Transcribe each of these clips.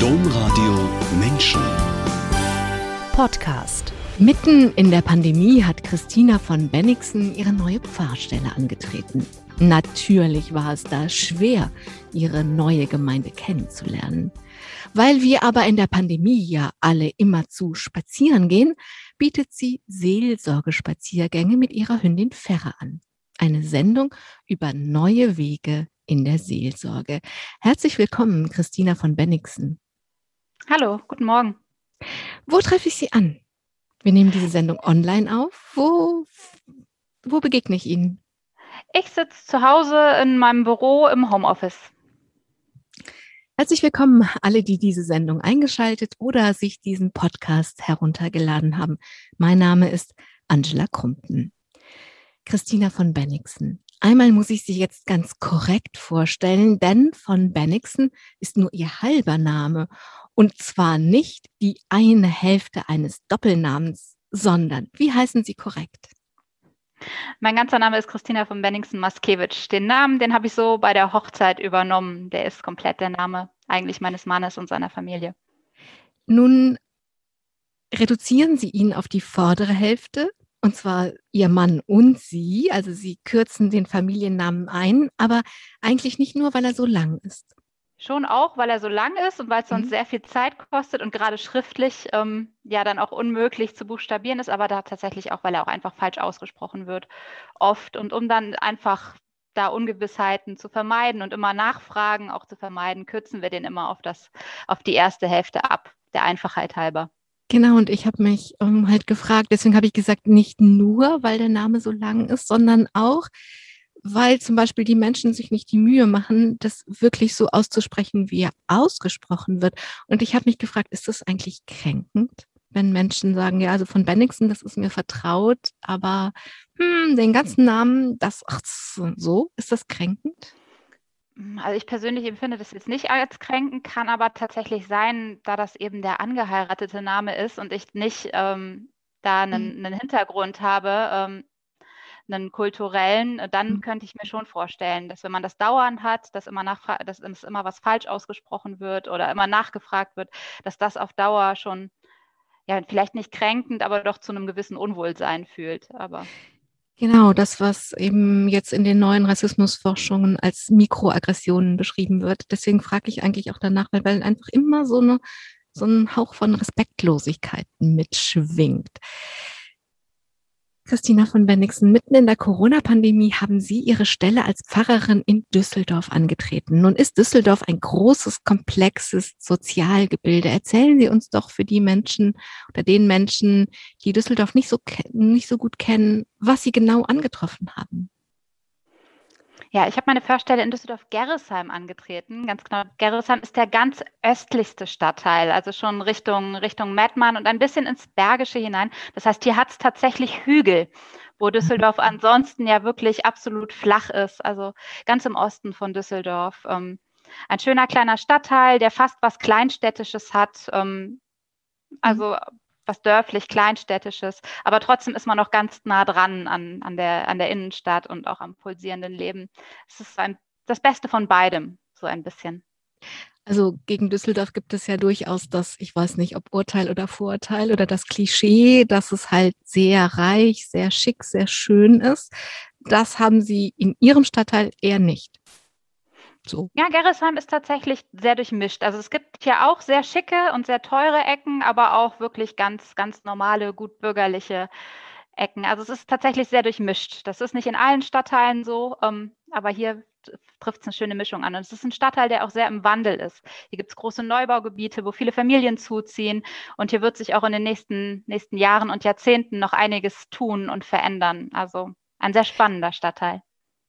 Domradio Menschen. Podcast. Mitten in der Pandemie hat Christina von Bennigsen ihre neue Pfarrstelle angetreten. Natürlich war es da schwer, ihre neue Gemeinde kennenzulernen. Weil wir aber in der Pandemie ja alle immerzu spazieren gehen, bietet sie Seelsorgespaziergänge mit ihrer Hündin Ferre an. Eine Sendung über neue Wege in der Seelsorge. Herzlich willkommen, Christina von Bennigsen. Hallo, guten Morgen. Wo treffe ich Sie an? Wir nehmen diese Sendung online auf. Wo, wo begegne ich Ihnen? Ich sitze zu Hause in meinem Büro im Homeoffice. Herzlich willkommen, alle, die diese Sendung eingeschaltet oder sich diesen Podcast heruntergeladen haben. Mein Name ist Angela Krumpen. Christina von Bennigsen. Einmal muss ich sie jetzt ganz korrekt vorstellen, denn von Bennigsen ist nur ihr halber Name. Und zwar nicht die eine Hälfte eines Doppelnamens, sondern wie heißen Sie korrekt? Mein ganzer Name ist Christina von Benningsen Maskewitsch. Den Namen, den habe ich so bei der Hochzeit übernommen. Der ist komplett der Name eigentlich meines Mannes und seiner Familie. Nun reduzieren Sie ihn auf die vordere Hälfte, und zwar Ihr Mann und Sie. Also Sie kürzen den Familiennamen ein, aber eigentlich nicht nur, weil er so lang ist. Schon auch, weil er so lang ist und weil es sonst mhm. sehr viel Zeit kostet und gerade schriftlich ähm, ja dann auch unmöglich zu buchstabieren ist, aber da tatsächlich auch, weil er auch einfach falsch ausgesprochen wird, oft. Und um dann einfach da Ungewissheiten zu vermeiden und immer Nachfragen auch zu vermeiden, kürzen wir den immer auf das, auf die erste Hälfte ab, der Einfachheit halber. Genau, und ich habe mich ähm, halt gefragt, deswegen habe ich gesagt, nicht nur, weil der Name so lang ist, sondern auch, weil zum Beispiel die Menschen sich nicht die Mühe machen, das wirklich so auszusprechen, wie er ausgesprochen wird. Und ich habe mich gefragt, ist das eigentlich kränkend, wenn Menschen sagen, ja, also von Bennigsen, das ist mir vertraut, aber hm, den ganzen Namen, das, ach, so, ist das kränkend? Also ich persönlich empfinde das jetzt nicht als kränkend, kann aber tatsächlich sein, da das eben der angeheiratete Name ist und ich nicht ähm, da einen, mhm. einen, Hintergrund habe, ähm, einen kulturellen, äh, dann mhm. könnte ich mir schon vorstellen, dass wenn man das dauernd hat, dass immer, dass immer was falsch ausgesprochen wird oder immer nachgefragt wird, dass das auf Dauer schon, ja, vielleicht nicht kränkend, aber doch zu einem gewissen Unwohlsein fühlt. Aber Genau, das, was eben jetzt in den neuen Rassismusforschungen als Mikroaggressionen beschrieben wird. Deswegen frage ich eigentlich auch danach, weil, weil einfach immer so, eine, so ein Hauch von Respektlosigkeit mitschwingt. Christina von Bennigsen, mitten in der Corona-Pandemie haben Sie Ihre Stelle als Pfarrerin in Düsseldorf angetreten. Nun ist Düsseldorf ein großes, komplexes Sozialgebilde. Erzählen Sie uns doch für die Menschen oder den Menschen, die Düsseldorf nicht so, nicht so gut kennen, was Sie genau angetroffen haben. Ja, ich habe meine Förstelle in Düsseldorf-Gerresheim angetreten. Ganz genau. Gerresheim ist der ganz östlichste Stadtteil, also schon Richtung, Richtung Mettmann und ein bisschen ins Bergische hinein. Das heißt, hier hat es tatsächlich Hügel, wo Düsseldorf ansonsten ja wirklich absolut flach ist, also ganz im Osten von Düsseldorf. Ähm, ein schöner kleiner Stadtteil, der fast was Kleinstädtisches hat. Ähm, also was dörflich, kleinstädtisches, aber trotzdem ist man noch ganz nah dran an, an, der, an der Innenstadt und auch am pulsierenden Leben. Es ist ein, das Beste von beidem, so ein bisschen. Also gegen Düsseldorf gibt es ja durchaus das, ich weiß nicht, ob Urteil oder Vorurteil oder das Klischee, dass es halt sehr reich, sehr schick, sehr schön ist. Das haben Sie in Ihrem Stadtteil eher nicht. So. Ja, Gerresheim ist tatsächlich sehr durchmischt. Also es gibt hier auch sehr schicke und sehr teure Ecken, aber auch wirklich ganz, ganz normale, gut bürgerliche Ecken. Also es ist tatsächlich sehr durchmischt. Das ist nicht in allen Stadtteilen so, ähm, aber hier trifft es eine schöne Mischung an. Und es ist ein Stadtteil, der auch sehr im Wandel ist. Hier gibt es große Neubaugebiete, wo viele Familien zuziehen. Und hier wird sich auch in den nächsten, nächsten Jahren und Jahrzehnten noch einiges tun und verändern. Also ein sehr spannender Stadtteil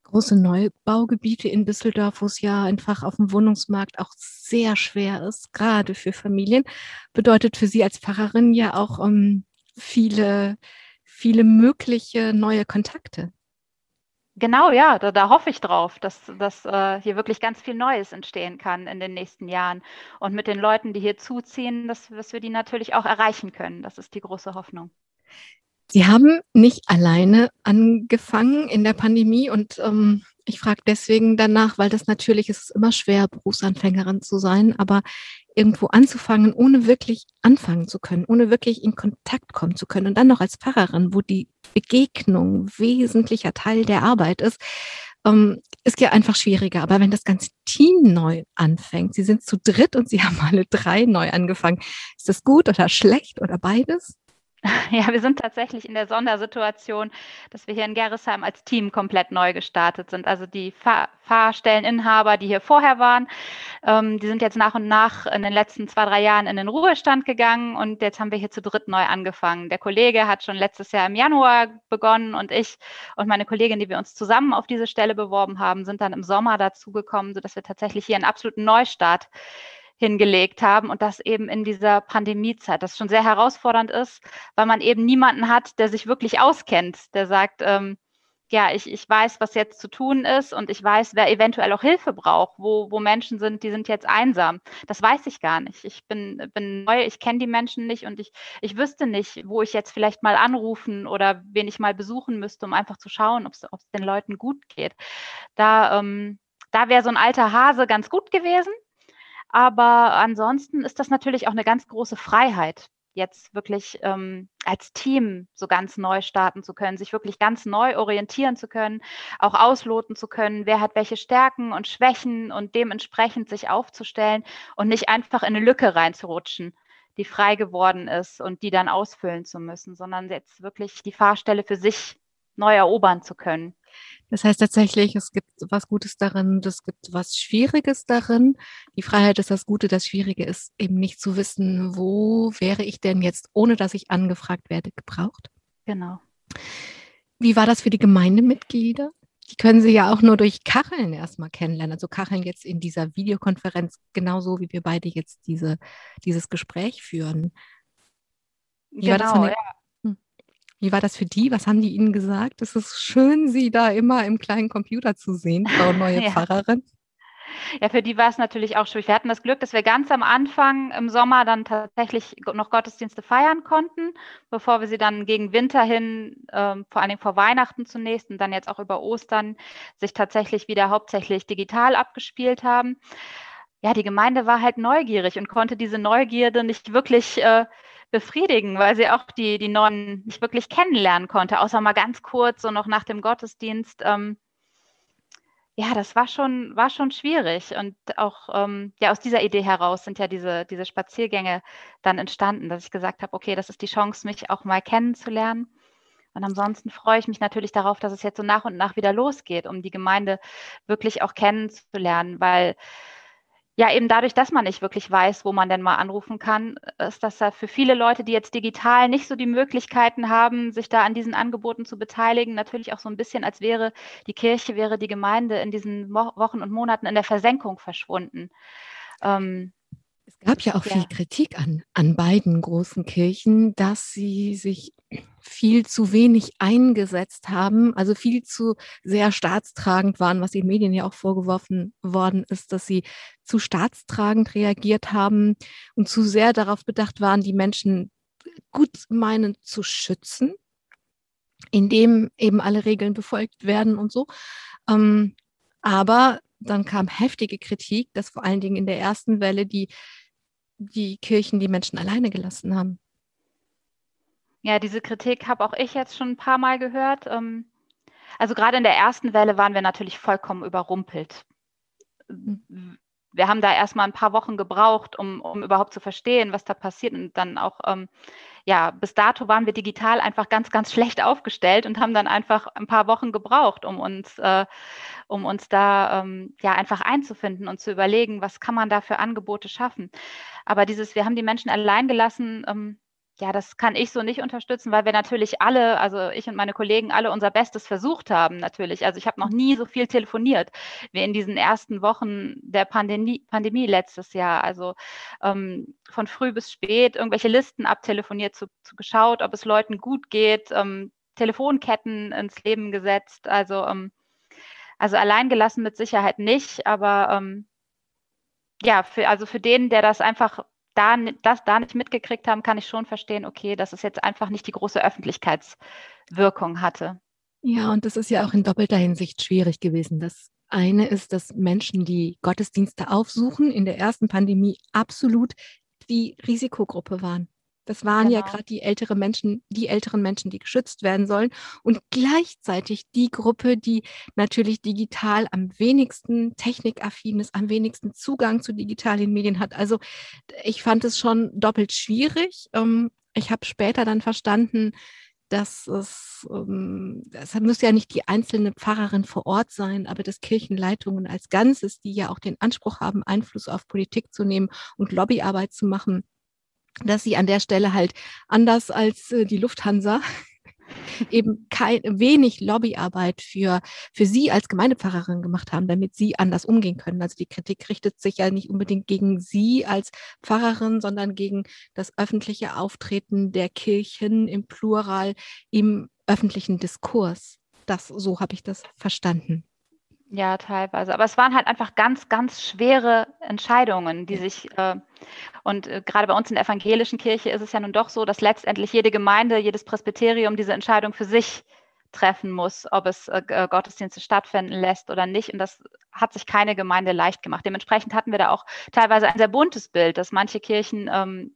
große Neubaugebiete in Düsseldorf, wo es ja einfach auf dem Wohnungsmarkt auch sehr schwer ist, gerade für Familien, bedeutet für Sie als Pfarrerin ja auch um, ähm, viele, viele mögliche neue Kontakte. Genau, ja, da, da hoffe ich drauf, dass, dass äh, hier wirklich ganz viel Neues entstehen kann in den nächsten Jahren. Und mit den Leuten, die hier zuziehen, dass, dass wir die natürlich auch erreichen können. Das ist die große Hoffnung. Sie haben nicht alleine angefangen in der Pandemie und ähm, ich frage deswegen danach, weil das natürlich ist immer schwer, Berufsanfängerin zu sein, aber irgendwo anzufangen, ohne wirklich anfangen zu können, ohne wirklich in Kontakt kommen zu können. Und dann noch als Pfarrerin, wo die Begegnung wesentlicher Teil der Arbeit ist, ähm, ist ja einfach schwieriger. Aber wenn das ganze Team neu anfängt, Sie sind zu dritt und Sie haben alle drei neu angefangen, ist das gut oder schlecht oder beides? Ja, wir sind tatsächlich in der Sondersituation, dass wir hier in Gerresheim als Team komplett neu gestartet sind. Also die Fahr Fahrstelleninhaber, die hier vorher waren, ähm, die sind jetzt nach und nach in den letzten zwei, drei Jahren in den Ruhestand gegangen und jetzt haben wir hier zu dritt neu angefangen. Der Kollege hat schon letztes Jahr im Januar begonnen und ich und meine Kollegin, die wir uns zusammen auf diese Stelle beworben haben, sind dann im Sommer dazugekommen, sodass wir tatsächlich hier einen absoluten Neustart hingelegt haben und das eben in dieser Pandemiezeit, das schon sehr herausfordernd ist, weil man eben niemanden hat, der sich wirklich auskennt, der sagt, ähm, ja, ich, ich weiß, was jetzt zu tun ist und ich weiß, wer eventuell auch Hilfe braucht, wo, wo Menschen sind, die sind jetzt einsam. Das weiß ich gar nicht. Ich bin, bin neu, ich kenne die Menschen nicht und ich, ich wüsste nicht, wo ich jetzt vielleicht mal anrufen oder wen ich mal besuchen müsste, um einfach zu schauen, ob es den Leuten gut geht. Da, ähm, da wäre so ein alter Hase ganz gut gewesen. Aber ansonsten ist das natürlich auch eine ganz große Freiheit, jetzt wirklich ähm, als Team so ganz neu starten zu können, sich wirklich ganz neu orientieren zu können, auch ausloten zu können, wer hat welche Stärken und Schwächen und dementsprechend sich aufzustellen und nicht einfach in eine Lücke reinzurutschen, die frei geworden ist und die dann ausfüllen zu müssen, sondern jetzt wirklich die Fahrstelle für sich neu erobern zu können. Das heißt tatsächlich, es gibt was Gutes darin, es gibt was Schwieriges darin. Die Freiheit ist das Gute, das Schwierige ist eben nicht zu wissen, wo wäre ich denn jetzt, ohne dass ich angefragt werde, gebraucht. Genau. Wie war das für die Gemeindemitglieder? Die können Sie ja auch nur durch Kacheln erstmal kennenlernen. Also Kacheln jetzt in dieser Videokonferenz, genauso wie wir beide jetzt diese, dieses Gespräch führen. Wie genau, ja. Wie war das für die? Was haben die Ihnen gesagt? Es ist schön, Sie da immer im kleinen Computer zu sehen, Frau neue ja. Pfarrerin. Ja, für die war es natürlich auch schwierig. Wir hatten das Glück, dass wir ganz am Anfang im Sommer dann tatsächlich noch Gottesdienste feiern konnten, bevor wir sie dann gegen Winter hin, ähm, vor allem vor Weihnachten zunächst und dann jetzt auch über Ostern, sich tatsächlich wieder hauptsächlich digital abgespielt haben. Ja, die Gemeinde war halt neugierig und konnte diese Neugierde nicht wirklich äh, befriedigen, weil sie auch die, die Neuen nicht wirklich kennenlernen konnte, außer mal ganz kurz, so noch nach dem Gottesdienst. Ähm, ja, das war schon, war schon schwierig. Und auch ähm, ja, aus dieser Idee heraus sind ja diese, diese Spaziergänge dann entstanden, dass ich gesagt habe, okay, das ist die Chance, mich auch mal kennenzulernen. Und ansonsten freue ich mich natürlich darauf, dass es jetzt so nach und nach wieder losgeht, um die Gemeinde wirklich auch kennenzulernen, weil ja, eben dadurch, dass man nicht wirklich weiß, wo man denn mal anrufen kann, ist das ja für viele Leute, die jetzt digital nicht so die Möglichkeiten haben, sich da an diesen Angeboten zu beteiligen, natürlich auch so ein bisschen, als wäre die Kirche, wäre die Gemeinde in diesen Wochen und Monaten in der Versenkung verschwunden. Ähm, es gab ja auch ja. viel Kritik an, an beiden großen Kirchen, dass sie sich viel zu wenig eingesetzt haben, also viel zu sehr staatstragend waren, was den Medien ja auch vorgeworfen worden ist, dass sie zu staatstragend reagiert haben und zu sehr darauf bedacht waren, die Menschen gut meinend zu schützen, indem eben alle Regeln befolgt werden und so. Ähm, aber dann kam heftige Kritik, dass vor allen Dingen in der ersten Welle die, die Kirchen die Menschen alleine gelassen haben. Ja, diese Kritik habe auch ich jetzt schon ein paar Mal gehört. Ähm, also gerade in der ersten Welle waren wir natürlich vollkommen überrumpelt. Wir haben da erstmal ein paar Wochen gebraucht, um, um überhaupt zu verstehen, was da passiert. Und dann auch, ähm, ja, bis dato waren wir digital einfach ganz, ganz schlecht aufgestellt und haben dann einfach ein paar Wochen gebraucht, um uns, äh, um uns da ähm, ja einfach einzufinden und zu überlegen, was kann man da für Angebote schaffen. Aber dieses, wir haben die Menschen allein gelassen, ähm, ja, das kann ich so nicht unterstützen, weil wir natürlich alle, also ich und meine Kollegen, alle unser Bestes versucht haben, natürlich. Also ich habe noch nie so viel telefoniert wie in diesen ersten Wochen der Pandemie, Pandemie letztes Jahr. Also ähm, von früh bis spät irgendwelche Listen abtelefoniert, zu, zu geschaut, ob es Leuten gut geht, ähm, Telefonketten ins Leben gesetzt. Also, ähm, also allein gelassen mit Sicherheit nicht, aber ähm, ja, für, also für den, der das einfach da, das da nicht mitgekriegt haben, kann ich schon verstehen, okay, dass es jetzt einfach nicht die große Öffentlichkeitswirkung hatte. Ja, und das ist ja auch in doppelter Hinsicht schwierig gewesen, dass eine ist, dass Menschen, die Gottesdienste aufsuchen, in der ersten Pandemie absolut die Risikogruppe waren. Das waren genau. ja gerade die älteren Menschen, die älteren Menschen, die geschützt werden sollen und gleichzeitig die Gruppe, die natürlich digital am wenigsten technikaffin ist, am wenigsten Zugang zu digitalen Medien hat. Also ich fand es schon doppelt schwierig. Ähm, ich habe später dann verstanden, dass es, ähm, es müsste ja nicht die einzelne Pfarrerin vor Ort sein, aber dass Kirchenleitungen als Ganzes, die ja auch den Anspruch haben, Einfluss auf Politik zu nehmen und Lobbyarbeit zu machen, dass sie an der Stelle halt anders als äh, die Lufthansa eben kein, wenig Lobbyarbeit für, für sie als Gemeindepfarrerin gemacht haben, damit sie anders umgehen können. Also die Kritik richtet sich ja nicht unbedingt gegen sie als Pfarrerin, sondern gegen das öffentliche Auftreten der Kirchen im Plural im öffentlichen Diskurs. Das, so habe ich das verstanden. Ja, teilweise. Aber es waren halt einfach ganz, ganz schwere Entscheidungen, die sich, äh, und äh, gerade bei uns in der evangelischen Kirche ist es ja nun doch so, dass letztendlich jede Gemeinde, jedes Presbyterium diese Entscheidung für sich treffen muss, ob es äh, äh Gottesdienste stattfinden lässt oder nicht. Und das hat sich keine Gemeinde leicht gemacht. Dementsprechend hatten wir da auch teilweise ein sehr buntes Bild, dass manche Kirchen ähm,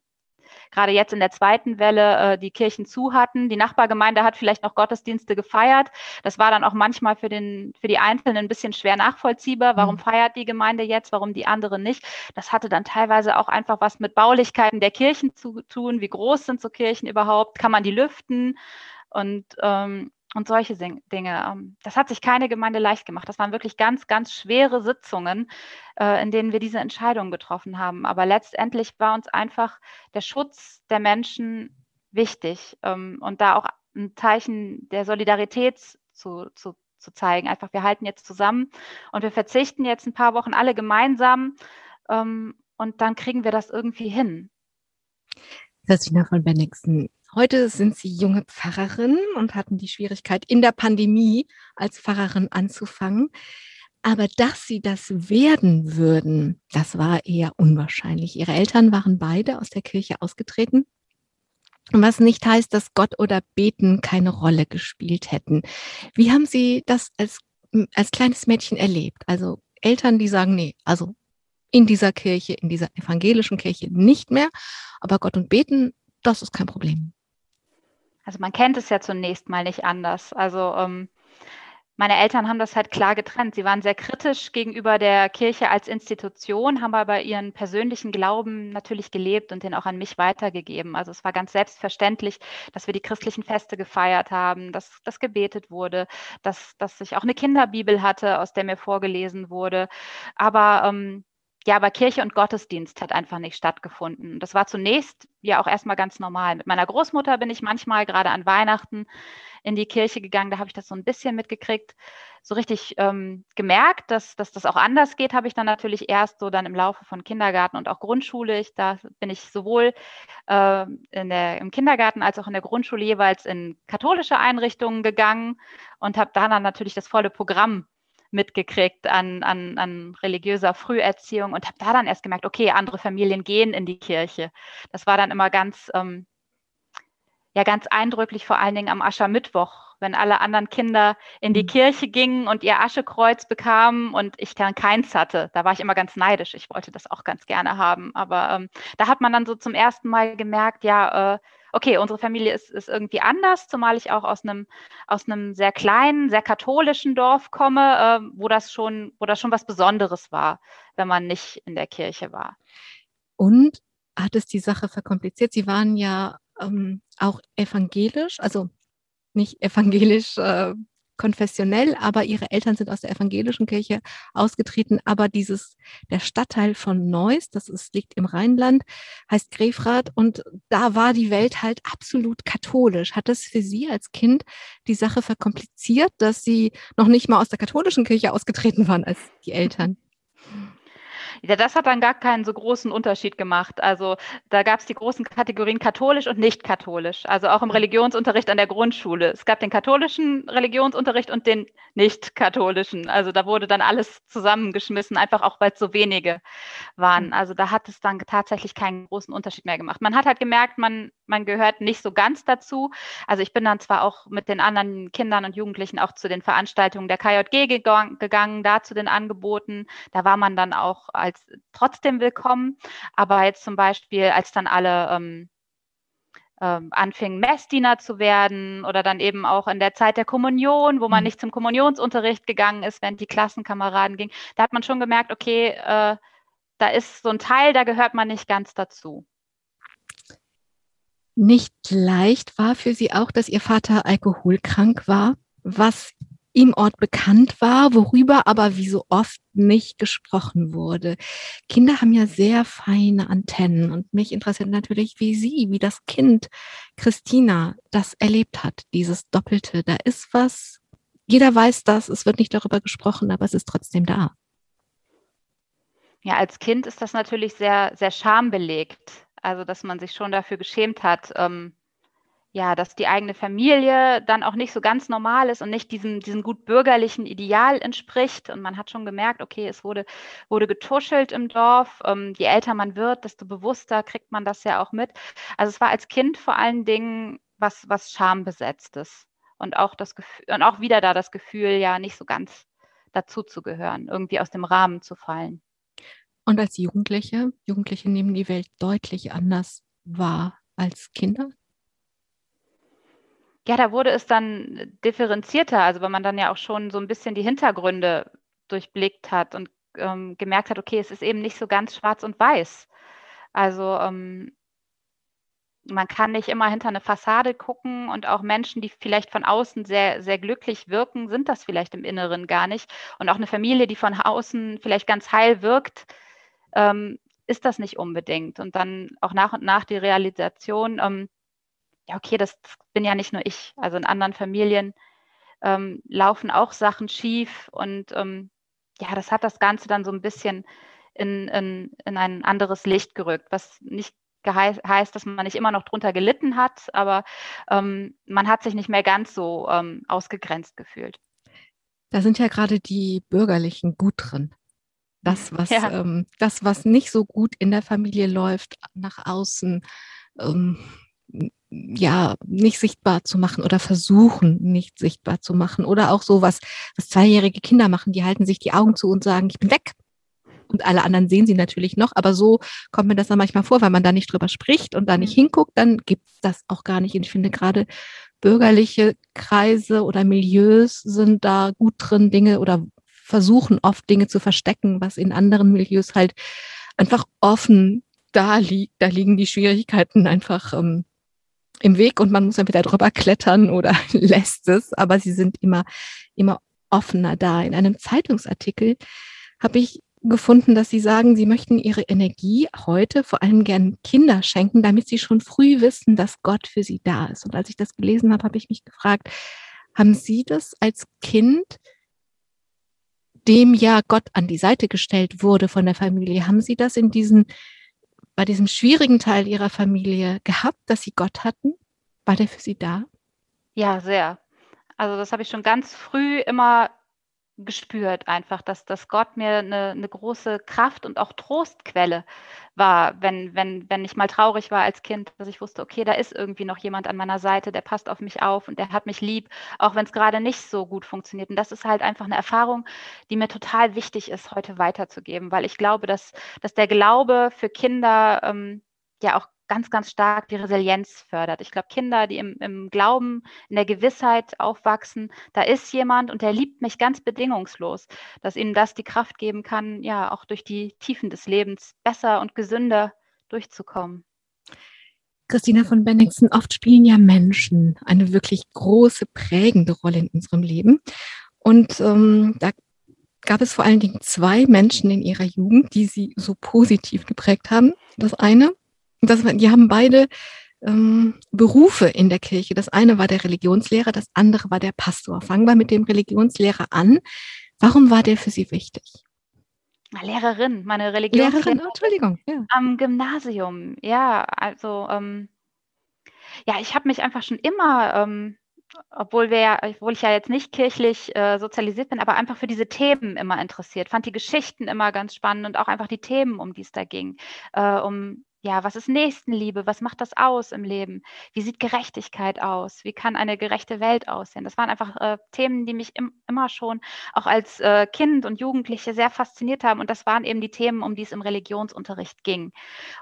gerade jetzt in der zweiten Welle äh, die Kirchen zu hatten. Die Nachbargemeinde hat vielleicht noch Gottesdienste gefeiert. Das war dann auch manchmal für, den, für die Einzelnen ein bisschen schwer nachvollziehbar. Warum mhm. feiert die Gemeinde jetzt, warum die andere nicht? Das hatte dann teilweise auch einfach was mit Baulichkeiten der Kirchen zu tun. Wie groß sind so Kirchen überhaupt? Kann man die lüften? Und ähm, und solche Dinge. Ähm, das hat sich keine Gemeinde leicht gemacht. Das waren wirklich ganz, ganz schwere Sitzungen, äh, in denen wir diese Entscheidungen getroffen haben. Aber letztendlich war uns einfach der Schutz der Menschen wichtig ähm, und da auch ein Zeichen der Solidarität zu, zu, zu zeigen. Einfach, wir halten jetzt zusammen und wir verzichten jetzt ein paar Wochen alle gemeinsam ähm, und dann kriegen wir das irgendwie hin. Christina von Bennigsen, Heute sind Sie junge Pfarrerin und hatten die Schwierigkeit, in der Pandemie als Pfarrerin anzufangen. Aber dass Sie das werden würden, das war eher unwahrscheinlich. Ihre Eltern waren beide aus der Kirche ausgetreten. Was nicht heißt, dass Gott oder Beten keine Rolle gespielt hätten. Wie haben Sie das als, als kleines Mädchen erlebt? Also Eltern, die sagen, nee, also in dieser Kirche, in dieser evangelischen Kirche nicht mehr, aber Gott und Beten, das ist kein Problem. Also man kennt es ja zunächst mal nicht anders. Also ähm, meine Eltern haben das halt klar getrennt. Sie waren sehr kritisch gegenüber der Kirche als Institution, haben aber ihren persönlichen Glauben natürlich gelebt und den auch an mich weitergegeben. Also es war ganz selbstverständlich, dass wir die christlichen Feste gefeiert haben, dass das gebetet wurde, dass, dass ich auch eine Kinderbibel hatte, aus der mir vorgelesen wurde. Aber ähm, ja, aber Kirche und Gottesdienst hat einfach nicht stattgefunden. Das war zunächst ja auch erstmal ganz normal. Mit meiner Großmutter bin ich manchmal gerade an Weihnachten in die Kirche gegangen. Da habe ich das so ein bisschen mitgekriegt. So richtig ähm, gemerkt, dass, dass das auch anders geht, habe ich dann natürlich erst so dann im Laufe von Kindergarten und auch Grundschule. Ich, da bin ich sowohl äh, in der, im Kindergarten als auch in der Grundschule jeweils in katholische Einrichtungen gegangen und habe da dann natürlich das volle Programm mitgekriegt an, an, an religiöser Früherziehung und habe da dann erst gemerkt, okay, andere Familien gehen in die Kirche. Das war dann immer ganz, ähm, ja, ganz eindrücklich, vor allen Dingen am Aschermittwoch, wenn alle anderen Kinder in die mhm. Kirche gingen und ihr Aschekreuz bekamen und ich dann keins hatte. Da war ich immer ganz neidisch. Ich wollte das auch ganz gerne haben. Aber ähm, da hat man dann so zum ersten Mal gemerkt, ja, äh, okay, unsere Familie ist, ist irgendwie anders, zumal ich auch aus einem, aus einem sehr kleinen, sehr katholischen Dorf komme, äh, wo das schon, wo das schon was Besonderes war, wenn man nicht in der Kirche war. Und hat es die Sache verkompliziert? Sie waren ja ähm, auch evangelisch, also nicht evangelisch äh, konfessionell, aber ihre Eltern sind aus der evangelischen Kirche ausgetreten. Aber dieses, der Stadtteil von Neuss, das ist, liegt im Rheinland, heißt Grefrath und da war die Welt halt absolut katholisch. Hat das für Sie als Kind die Sache verkompliziert, dass Sie noch nicht mal aus der katholischen Kirche ausgetreten waren als die Eltern? Ja, das hat dann gar keinen so großen Unterschied gemacht. Also da gab es die großen Kategorien katholisch und nicht katholisch. Also auch im mhm. Religionsunterricht an der Grundschule. Es gab den katholischen Religionsunterricht und den nicht katholischen. Also da wurde dann alles zusammengeschmissen, einfach auch weil es so wenige waren. Mhm. Also da hat es dann tatsächlich keinen großen Unterschied mehr gemacht. Man hat halt gemerkt, man man gehört nicht so ganz dazu. Also ich bin dann zwar auch mit den anderen Kindern und Jugendlichen auch zu den Veranstaltungen der KJG gegangen, da zu den Angeboten. Da war man dann auch als trotzdem willkommen. Aber jetzt zum Beispiel, als dann alle ähm, ähm, anfingen, Messdiener zu werden oder dann eben auch in der Zeit der Kommunion, wo man mhm. nicht zum Kommunionsunterricht gegangen ist, während die Klassenkameraden gingen, da hat man schon gemerkt, okay, äh, da ist so ein Teil, da gehört man nicht ganz dazu. Nicht leicht war für Sie auch, dass Ihr Vater alkoholkrank war, was im Ort bekannt war, worüber aber wie so oft nicht gesprochen wurde. Kinder haben ja sehr feine Antennen und mich interessiert natürlich, wie Sie, wie das Kind Christina das erlebt hat, dieses Doppelte. Da ist was, jeder weiß das, es wird nicht darüber gesprochen, aber es ist trotzdem da. Ja, als Kind ist das natürlich sehr, sehr schambelegt. Also, dass man sich schon dafür geschämt hat, ähm, ja, dass die eigene Familie dann auch nicht so ganz normal ist und nicht diesem, diesem gut bürgerlichen Ideal entspricht. Und man hat schon gemerkt, okay, es wurde, wurde getuschelt im Dorf. Ähm, je älter man wird, desto bewusster kriegt man das ja auch mit. Also es war als Kind vor allen Dingen was, was Schambesetztes. Und auch das Gefühl, und auch wieder da das Gefühl, ja, nicht so ganz dazu zu gehören, irgendwie aus dem Rahmen zu fallen. Und als Jugendliche, Jugendliche nehmen die Welt deutlich anders wahr als Kinder? Ja, da wurde es dann differenzierter, also weil man dann ja auch schon so ein bisschen die Hintergründe durchblickt hat und ähm, gemerkt hat, okay, es ist eben nicht so ganz schwarz und weiß. Also ähm, man kann nicht immer hinter eine Fassade gucken und auch Menschen, die vielleicht von außen sehr, sehr glücklich wirken, sind das vielleicht im Inneren gar nicht. Und auch eine Familie, die von außen vielleicht ganz heil wirkt, ähm, ist das nicht unbedingt. Und dann auch nach und nach die Realisation, ähm, ja, okay, das, bin ja nicht nur ich. Also in anderen Familien ähm, laufen auch Sachen schief und ähm, ja, das hat das Ganze dann so ein bisschen in, in, in ein anderes Licht gerückt, was nicht heißt, dass man nicht immer noch drunter gelitten hat, aber ähm, man hat sich nicht mehr ganz so ähm, ausgegrenzt gefühlt. Da sind ja gerade die Bürgerlichen gut drin. Das, was, ja. ähm, das, was nicht so gut in der Familie läuft, nach außen ähm, ja nicht sichtbar zu machen oder versuchen nicht sichtbar zu machen. Oder auch so was was zweijährige Kinder machen die halten sich die Augen zu und sagen ich bin weg. Und alle anderen sehen sie natürlich noch. Aber so kommt mir das dann manchmal vor weil man da nicht drüber spricht und da nicht hinguckt dann gibt es das auch gar nicht. Und ich finde gerade bürgerliche Kreise oder Milieus sind da gut drin Dinge oder versuchen oft Dinge zu verstecken was in anderen Milieus halt einfach offen da liegt da liegen die Schwierigkeiten einfach ähm, im Weg und man muss entweder drüber klettern oder lässt es, aber sie sind immer, immer offener da. In einem Zeitungsartikel habe ich gefunden, dass sie sagen, sie möchten ihre Energie heute vor allem gern Kinder schenken, damit sie schon früh wissen, dass Gott für sie da ist. Und als ich das gelesen habe, habe ich mich gefragt, haben Sie das als Kind, dem ja Gott an die Seite gestellt wurde von der Familie, haben Sie das in diesen bei diesem schwierigen Teil ihrer Familie gehabt, dass sie Gott hatten? War der für sie da? Ja, sehr. Also das habe ich schon ganz früh immer gespürt einfach, dass, dass Gott mir eine, eine große Kraft und auch Trostquelle war, wenn, wenn, wenn ich mal traurig war als Kind, dass ich wusste, okay, da ist irgendwie noch jemand an meiner Seite, der passt auf mich auf und der hat mich lieb, auch wenn es gerade nicht so gut funktioniert. Und das ist halt einfach eine Erfahrung, die mir total wichtig ist, heute weiterzugeben, weil ich glaube, dass, dass der Glaube für Kinder ähm, ja auch ganz, ganz stark die Resilienz fördert. Ich glaube, Kinder, die im, im, Glauben, in der Gewissheit aufwachsen, da ist jemand und der liebt mich ganz bedingungslos, dass ihnen das die Kraft geben kann, ja, auch durch die Tiefen des Lebens besser und gesünder durchzukommen. Christina von Bennigsen, oft spielen ja Menschen eine wirklich große, prägende Rolle in unserem Leben. Und ähm, da gab es vor allen Dingen zwei Menschen in ihrer Jugend, die sie so positiv geprägt haben. Das eine das, die haben beide ähm, Berufe in der Kirche. Das eine war der Religionslehrer, das andere war der Pastor. Fangen wir mit dem Religionslehrer an. Warum war der für Sie wichtig? Lehrerin, meine Religionslehrerin. Lehrerin, Entschuldigung. Ja. Am Gymnasium, ja, also ähm, ja, ich habe mich einfach schon immer, ähm, obwohl wir, obwohl ich ja jetzt nicht kirchlich äh, sozialisiert bin, aber einfach für diese Themen immer interessiert. Fand die Geschichten immer ganz spannend und auch einfach die Themen, um die es da ging, äh, um ja, was ist Nächstenliebe? Was macht das aus im Leben? Wie sieht Gerechtigkeit aus? Wie kann eine gerechte Welt aussehen? Das waren einfach äh, Themen, die mich im, immer schon auch als äh, Kind und Jugendliche sehr fasziniert haben. Und das waren eben die Themen, um die es im Religionsunterricht ging.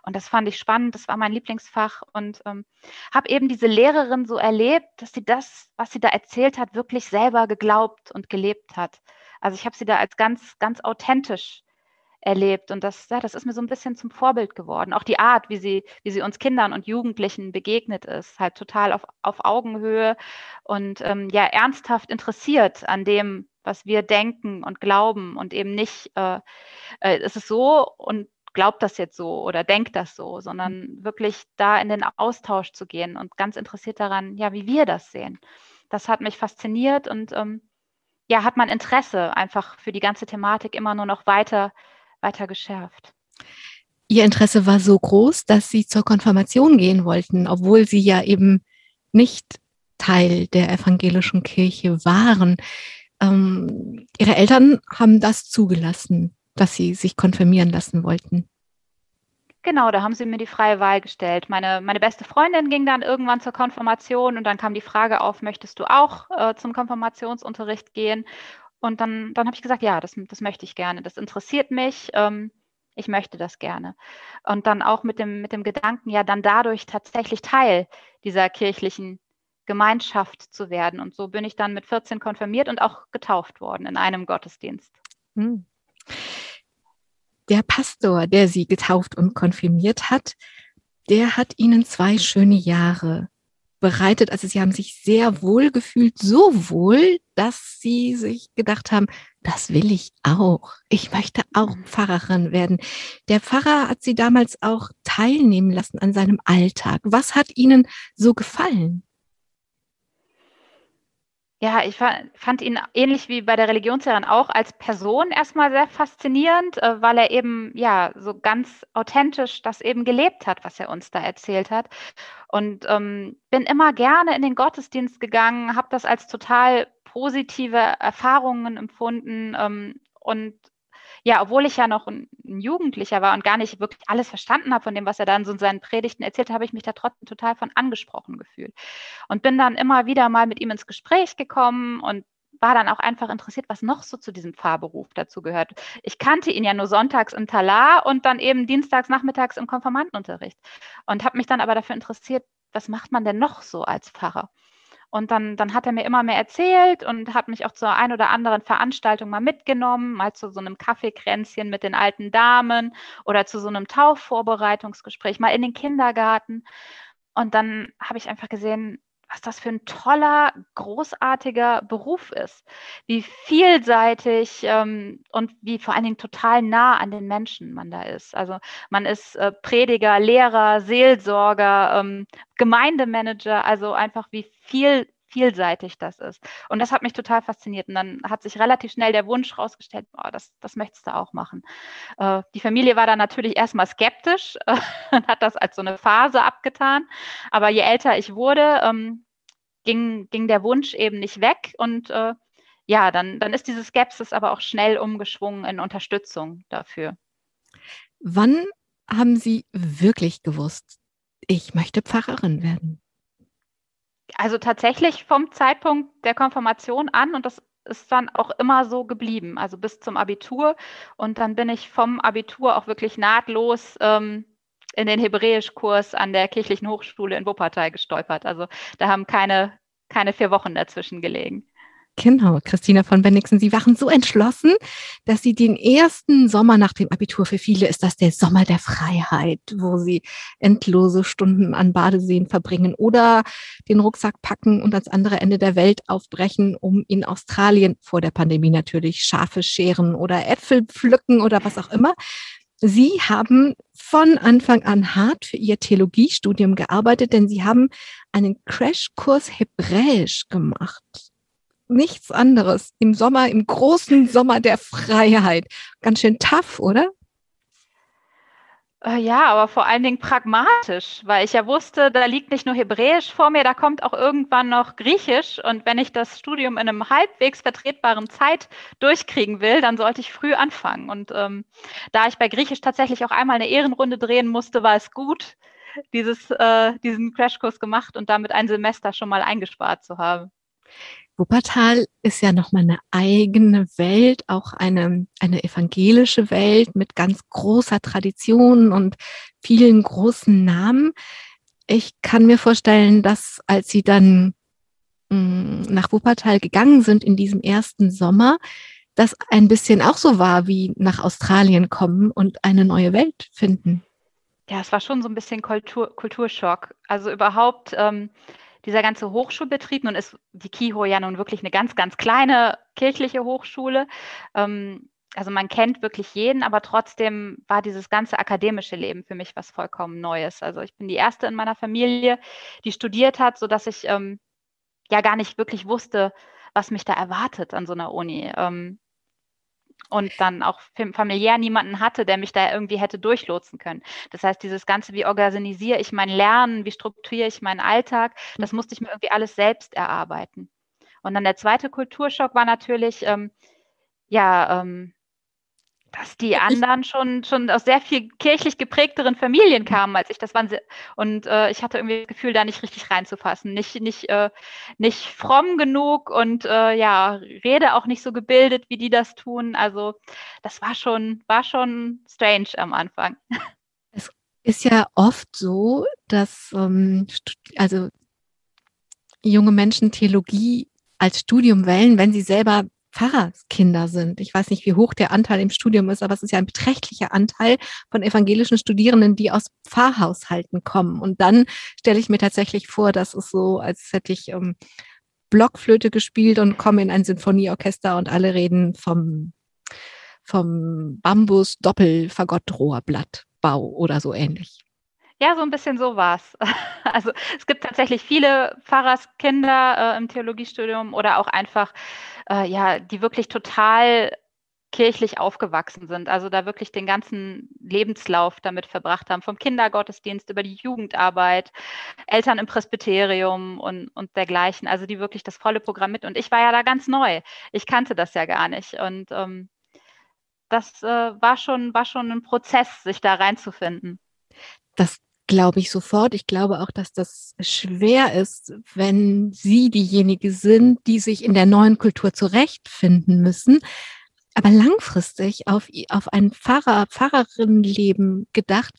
Und das fand ich spannend. Das war mein Lieblingsfach und ähm, habe eben diese Lehrerin so erlebt, dass sie das, was sie da erzählt hat, wirklich selber geglaubt und gelebt hat. Also ich habe sie da als ganz, ganz authentisch erlebt. Und das, ja, das ist mir so ein bisschen zum Vorbild geworden. Auch die Art, wie sie, wie sie uns Kindern und Jugendlichen begegnet ist, halt total auf, auf Augenhöhe und ähm, ja, ernsthaft interessiert an dem, was wir denken und glauben und eben nicht, äh, äh, ist es so und glaubt das jetzt so oder denkt das so, sondern wirklich da in den Austausch zu gehen und ganz interessiert daran, ja, wie wir das sehen. Das hat mich fasziniert und ähm, ja, hat mein Interesse einfach für die ganze Thematik immer nur noch weiter weiter geschärft. Ihr Interesse war so groß, dass Sie zur Konfirmation gehen wollten, obwohl Sie ja eben nicht Teil der evangelischen Kirche waren. Ähm, Ihre Eltern haben das zugelassen, dass Sie sich konfirmieren lassen wollten. Genau, da haben sie mir die freie Wahl gestellt. Meine, meine beste Freundin ging dann irgendwann zur Konfirmation und dann kam die Frage auf, möchtest du auch äh, zum Konfirmationsunterricht gehen? Und dann, dann habe ich gesagt, ja, das, das möchte ich gerne. Das interessiert mich. Ähm, ich möchte das gerne. Und dann auch mit dem, mit dem Gedanken, ja, dann dadurch tatsächlich Teil dieser kirchlichen Gemeinschaft zu werden. Und so bin ich dann mit 14 konfirmiert und auch getauft worden in einem Gottesdienst. Hm. Der Pastor, der sie getauft und konfirmiert hat, der hat ihnen zwei schöne Jahre bereitet. Also sie haben sich sehr wohl gefühlt, so wohl, dass sie sich gedacht haben, das will ich auch. Ich möchte auch mhm. Pfarrerin werden. Der Pfarrer hat sie damals auch teilnehmen lassen an seinem Alltag. Was hat Ihnen so gefallen? Ja, ich fand ihn ähnlich wie bei der Religionslehrerin auch als Person erstmal sehr faszinierend, äh, weil er eben ja so ganz authentisch das eben gelebt hat, was er uns da erzählt hat. Und ähm, bin immer gerne in den Gottesdienst gegangen, habe das als total positive Erfahrungen empfunden ähm, und ja, obwohl ich ja noch ein, Jugendlicher war und gar nicht wirklich alles verstanden habe von dem, was er dann so in seinen Predigten erzählt, habe ich mich da trotzdem total von angesprochen gefühlt. Und bin dann immer wieder mal mit ihm ins Gespräch gekommen und war dann auch einfach interessiert, was noch so zu diesem Fahrberuf dazu gehört. Ich kannte ihn ja nur sonntags im Talar und dann eben dienstags nachmittags im Konfirmandenunterricht und habe mich dann aber dafür interessiert, was macht man denn noch so als Pfarrer? Und dann, dann hat er mir immer mehr erzählt und hat mich auch zur ein oder anderen Veranstaltung mal mitgenommen, mal zu so einem Kaffeekränzchen mit den alten Damen oder zu so einem Taufvorbereitungsgespräch, mal in den Kindergarten. Und dann habe ich einfach gesehen, was das für ein toller, großartiger Beruf ist, wie vielseitig ähm, und wie vor allen Dingen total nah an den Menschen man da ist. Also man ist äh, Prediger, Lehrer, Seelsorger, ähm, Gemeindemanager, also einfach wie viel vielseitig das ist. Und das hat mich total fasziniert. Und dann hat sich relativ schnell der Wunsch rausgestellt, oh, das, das möchtest du auch machen. Äh, die Familie war dann natürlich erstmal skeptisch äh, und hat das als so eine Phase abgetan. Aber je älter ich wurde, ähm, ging, ging der Wunsch eben nicht weg. Und äh, ja, dann, dann ist diese Skepsis aber auch schnell umgeschwungen in Unterstützung dafür. Wann haben Sie wirklich gewusst, ich möchte Pfarrerin werden? Also tatsächlich vom Zeitpunkt der Konfirmation an und das ist dann auch immer so geblieben, also bis zum Abitur. Und dann bin ich vom Abitur auch wirklich nahtlos ähm, in den Hebräischkurs an der Kirchlichen Hochschule in Wuppertal gestolpert. Also da haben keine, keine vier Wochen dazwischen gelegen. Genau, Christina von Bennigsen, Sie waren so entschlossen, dass Sie den ersten Sommer nach dem Abitur, für viele ist das der Sommer der Freiheit, wo Sie endlose Stunden an Badeseen verbringen oder den Rucksack packen und ans andere Ende der Welt aufbrechen, um in Australien vor der Pandemie natürlich Schafe scheren oder Äpfel pflücken oder was auch immer. Sie haben von Anfang an hart für Ihr Theologiestudium gearbeitet, denn Sie haben einen Crashkurs Hebräisch gemacht nichts anderes. Im Sommer, im großen Sommer der Freiheit. Ganz schön tough, oder? Äh, ja, aber vor allen Dingen pragmatisch, weil ich ja wusste, da liegt nicht nur Hebräisch vor mir, da kommt auch irgendwann noch Griechisch. Und wenn ich das Studium in einem halbwegs vertretbaren Zeit durchkriegen will, dann sollte ich früh anfangen. Und ähm, da ich bei Griechisch tatsächlich auch einmal eine Ehrenrunde drehen musste, war es gut, dieses, äh, diesen Crashkurs gemacht und damit ein Semester schon mal eingespart zu haben. Wuppertal ist ja nochmal eine eigene Welt, auch eine, eine evangelische Welt mit ganz großer Tradition und vielen großen Namen. Ich kann mir vorstellen, dass als Sie dann mh, mm, nach Wuppertal gegangen sind in diesem ersten Sommer, das ein bisschen auch so war wie nach Australien kommen und eine neue Welt finden. Ja, es war schon so ein bisschen Kultur, Kulturschock. Also überhaupt ähm, dieser ganze Hochschulbetrieb, nun ist die KIHO ja nun wirklich eine ganz, ganz kleine kirchliche Hochschule. Ähm, also man kennt wirklich jeden, aber trotzdem war dieses ganze akademische Leben für mich was vollkommen Neues. Also ich bin die erste in meiner Familie, die studiert hat, sodass ich ähm, ja gar nicht wirklich wusste, was mich da erwartet an so einer Uni. Ähm, und dann auch familiär niemanden hatte, der mich da irgendwie hätte durchlotsen können. Das heißt, dieses Ganze, wie organisiere ich mein Lernen, wie strukturiere ich meinen Alltag, das musste ich mir irgendwie alles selbst erarbeiten. Und dann der zweite Kulturschock war natürlich, ähm, ja, ähm, dass die anderen schon, schon aus sehr viel kirchlich geprägteren Familien kamen, als ich das war. Und äh, ich hatte irgendwie das Gefühl, da nicht richtig reinzufassen. Nicht, nicht, äh, nicht fromm genug und äh, ja, rede auch nicht so gebildet, wie die das tun. Also das war schon, war schon strange am Anfang. Es ist ja oft so, dass ähm, also junge Menschen Theologie als Studium wählen, wenn sie selber Pfarrerskinder sind. Ich weiß nicht, wie hoch der Anteil im Studium ist, aber es ist ja ein beträchtlicher Anteil von evangelischen Studierenden, die aus Pfarrhaushalten kommen. Und dann stelle ich mir tatsächlich vor, dass es so, als hätte ich ähm, Blockflöte gespielt und komme in ein Sinfonieorchester und alle reden vom, vom Bambus Doppelfagottrohrblattbau oder so ähnlich. Ja, so ein bisschen so war's. Also es gibt tatsächlich viele Pfarrerskinder äh, im Theologiestudium oder auch einfach, äh, ja, die wirklich total kirchlich aufgewachsen sind, also da wirklich den ganzen Lebenslauf damit verbracht haben, vom Kindergottesdienst über die Jugendarbeit, Eltern im Presbyterium und, und dergleichen, also die wirklich das volle Programm mit. Und ich war ja da ganz neu. Ich kannte das ja gar nicht. Und ähm, das äh, war, schon, war schon ein Prozess, sich da reinzufinden. Das glaube ich sofort. Ich glaube auch, dass das schwer ist, wenn Sie diejenige sind, die sich in der neuen Kultur zurechtfinden müssen. Aber langfristig auf, auf ein Pfarrer, Pfarrerinnenleben gedacht,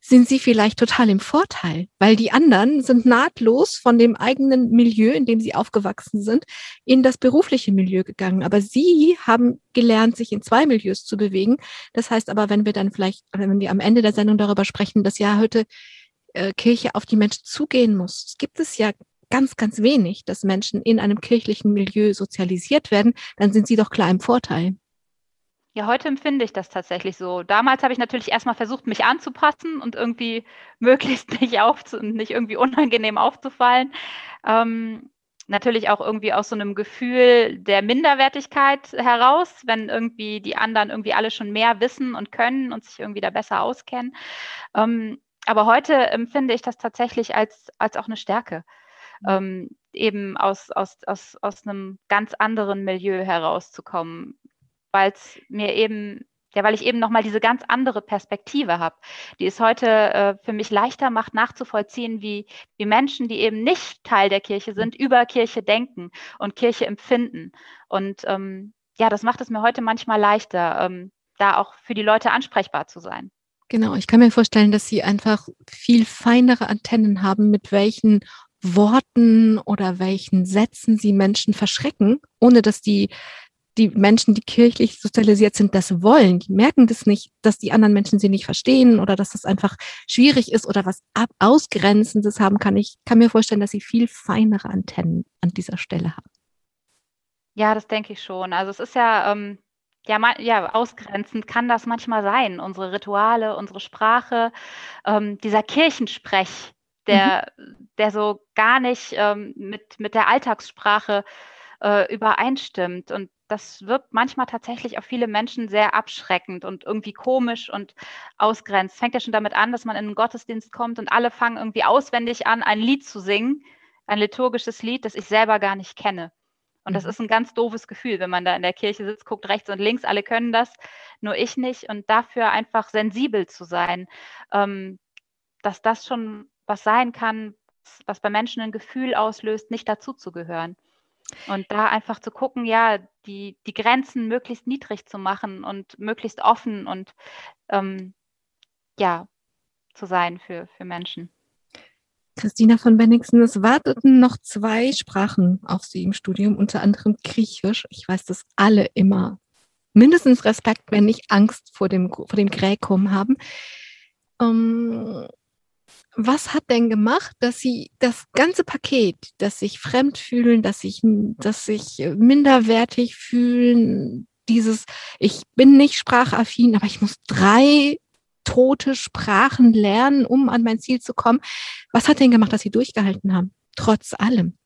sind sie vielleicht total im Vorteil, weil die anderen sind nahtlos von dem eigenen Milieu, in dem sie aufgewachsen sind, in das berufliche Milieu gegangen. Aber sie haben gelernt, sich in zwei Milieus zu bewegen. Das heißt aber, wenn wir dann vielleicht, wenn wir am Ende der Sendung darüber sprechen, dass ja heute äh, Kirche auf die Menschen zugehen muss, es gibt es ja ganz, ganz wenig, dass Menschen in einem kirchlichen Milieu sozialisiert werden, dann sind sie doch klar im Vorteil. Ja, heute empfinde ich das tatsächlich so. Damals habe ich natürlich erstmal versucht, mich anzupassen und irgendwie möglichst nicht aufzu nicht irgendwie unangenehm aufzufallen. Ähm, natürlich auch irgendwie aus so einem Gefühl der Minderwertigkeit heraus, wenn irgendwie die anderen irgendwie alle schon mehr wissen und können und sich irgendwie da besser auskennen. Ähm, aber heute empfinde ich das tatsächlich als, als auch eine Stärke. Mhm. Ähm, eben aus, aus, aus, aus einem ganz anderen Milieu herauszukommen, weil es mir eben, ja, weil ich eben nochmal diese ganz andere Perspektive habe, die es heute äh, für mich leichter macht, nachzuvollziehen, wie, wie Menschen, die eben nicht Teil der Kirche sind, über Kirche denken und Kirche empfinden. Und ähm, ja, das macht es mir heute manchmal leichter, ähm, da auch für die Leute ansprechbar zu sein. Genau, ich kann mir vorstellen, dass Sie einfach viel feinere Antennen haben, mit welchen Worten oder welchen Sätzen Sie Menschen verschrecken, ohne dass die die Menschen, die kirchlich sozialisiert sind, das wollen. Die merken das nicht, dass die anderen Menschen sie nicht verstehen oder dass das einfach schwierig ist oder was ab Ausgrenzendes haben kann. Ich kann mir vorstellen, dass sie viel feinere Antennen an dieser Stelle haben. Ja, das denke ich schon. Also es ist ja, ähm, ja, ja, ausgrenzend kann das manchmal sein. Unsere Rituale, unsere Sprache, ähm, dieser Kirchensprech, der, mhm. der so gar nicht ähm, mit, mit der Alltagssprache äh, übereinstimmt. Und das wirkt manchmal tatsächlich auf viele Menschen sehr abschreckend und irgendwie komisch und ausgrenzt. Fängt ja schon damit an, dass man in einen Gottesdienst kommt und alle fangen irgendwie auswendig an, ein Lied zu singen, ein liturgisches Lied, das ich selber gar nicht kenne. Und das mhm. ist ein ganz doofes Gefühl, wenn man da in der Kirche sitzt, guckt rechts und links, alle können das, nur ich nicht. Und dafür einfach sensibel zu sein, ähm, dass das schon was sein kann, was bei Menschen ein Gefühl auslöst, nicht dazuzugehören. Und da einfach zu gucken, ja, die, die Grenzen möglichst niedrig zu machen und möglichst offen und ähm, ja, zu sein für, für Menschen. Christina von Benningsen, es warteten noch zwei Sprachen auf Sie im Studium, unter anderem Griechisch. Ich weiß, dass alle immer mindestens Respekt, wenn nicht Angst vor dem, vor dem Gräkum haben. Ähm, was hat denn gemacht, dass Sie das ganze Paket, dass sich fremd fühlen, dass sich, dass sich minderwertig fühlen, dieses, ich bin nicht sprachaffin, aber ich muss drei tote Sprachen lernen, um an mein Ziel zu kommen. Was hat denn gemacht, dass Sie durchgehalten haben, trotz allem?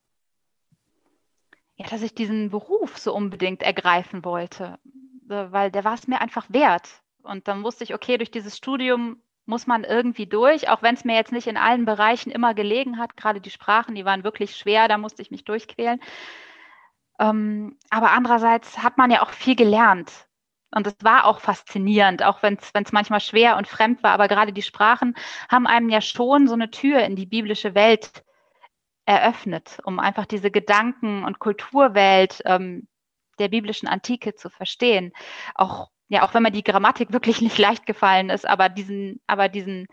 Ja, dass ich diesen Beruf so unbedingt ergreifen wollte, weil der war es mir einfach wert. Und dann wusste ich, okay, durch dieses Studium muss man irgendwie durch, auch wenn es mir jetzt nicht in allen Bereichen immer gelegen hat. Gerade die Sprachen, die waren wirklich schwer, da musste ich mich durchquälen. Ähm, aber andererseits hat man ja auch viel gelernt. Und es war auch faszinierend, auch wenn es manchmal schwer und fremd war. Aber gerade die Sprachen haben einem ja schon so eine Tür in die biblische Welt eröffnet, um einfach diese Gedanken- und Kulturwelt ähm, der biblischen Antike zu verstehen. Auch ja, auch wenn mir die Grammatik wirklich nicht leicht gefallen ist, aber diesen, aber diesen,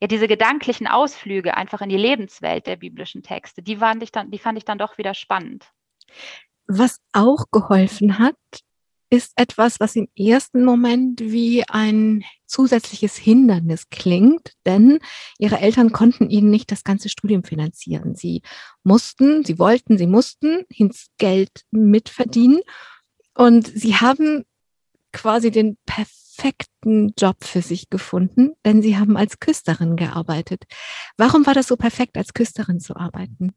ja, diese gedanklichen Ausflüge einfach in die Lebenswelt der biblischen Texte, die fand ich dann, die fand ich dann doch wieder spannend. Was auch geholfen hat, ist etwas, was im ersten Moment wie ein zusätzliches Hindernis klingt, denn ihre Eltern konnten ihnen nicht das ganze Studium finanzieren. Sie mussten, sie wollten, sie mussten ins Geld mitverdienen und sie haben quasi den perfekten Job für sich gefunden, denn sie haben als Küsterin gearbeitet. Warum war das so perfekt, als Küsterin zu arbeiten?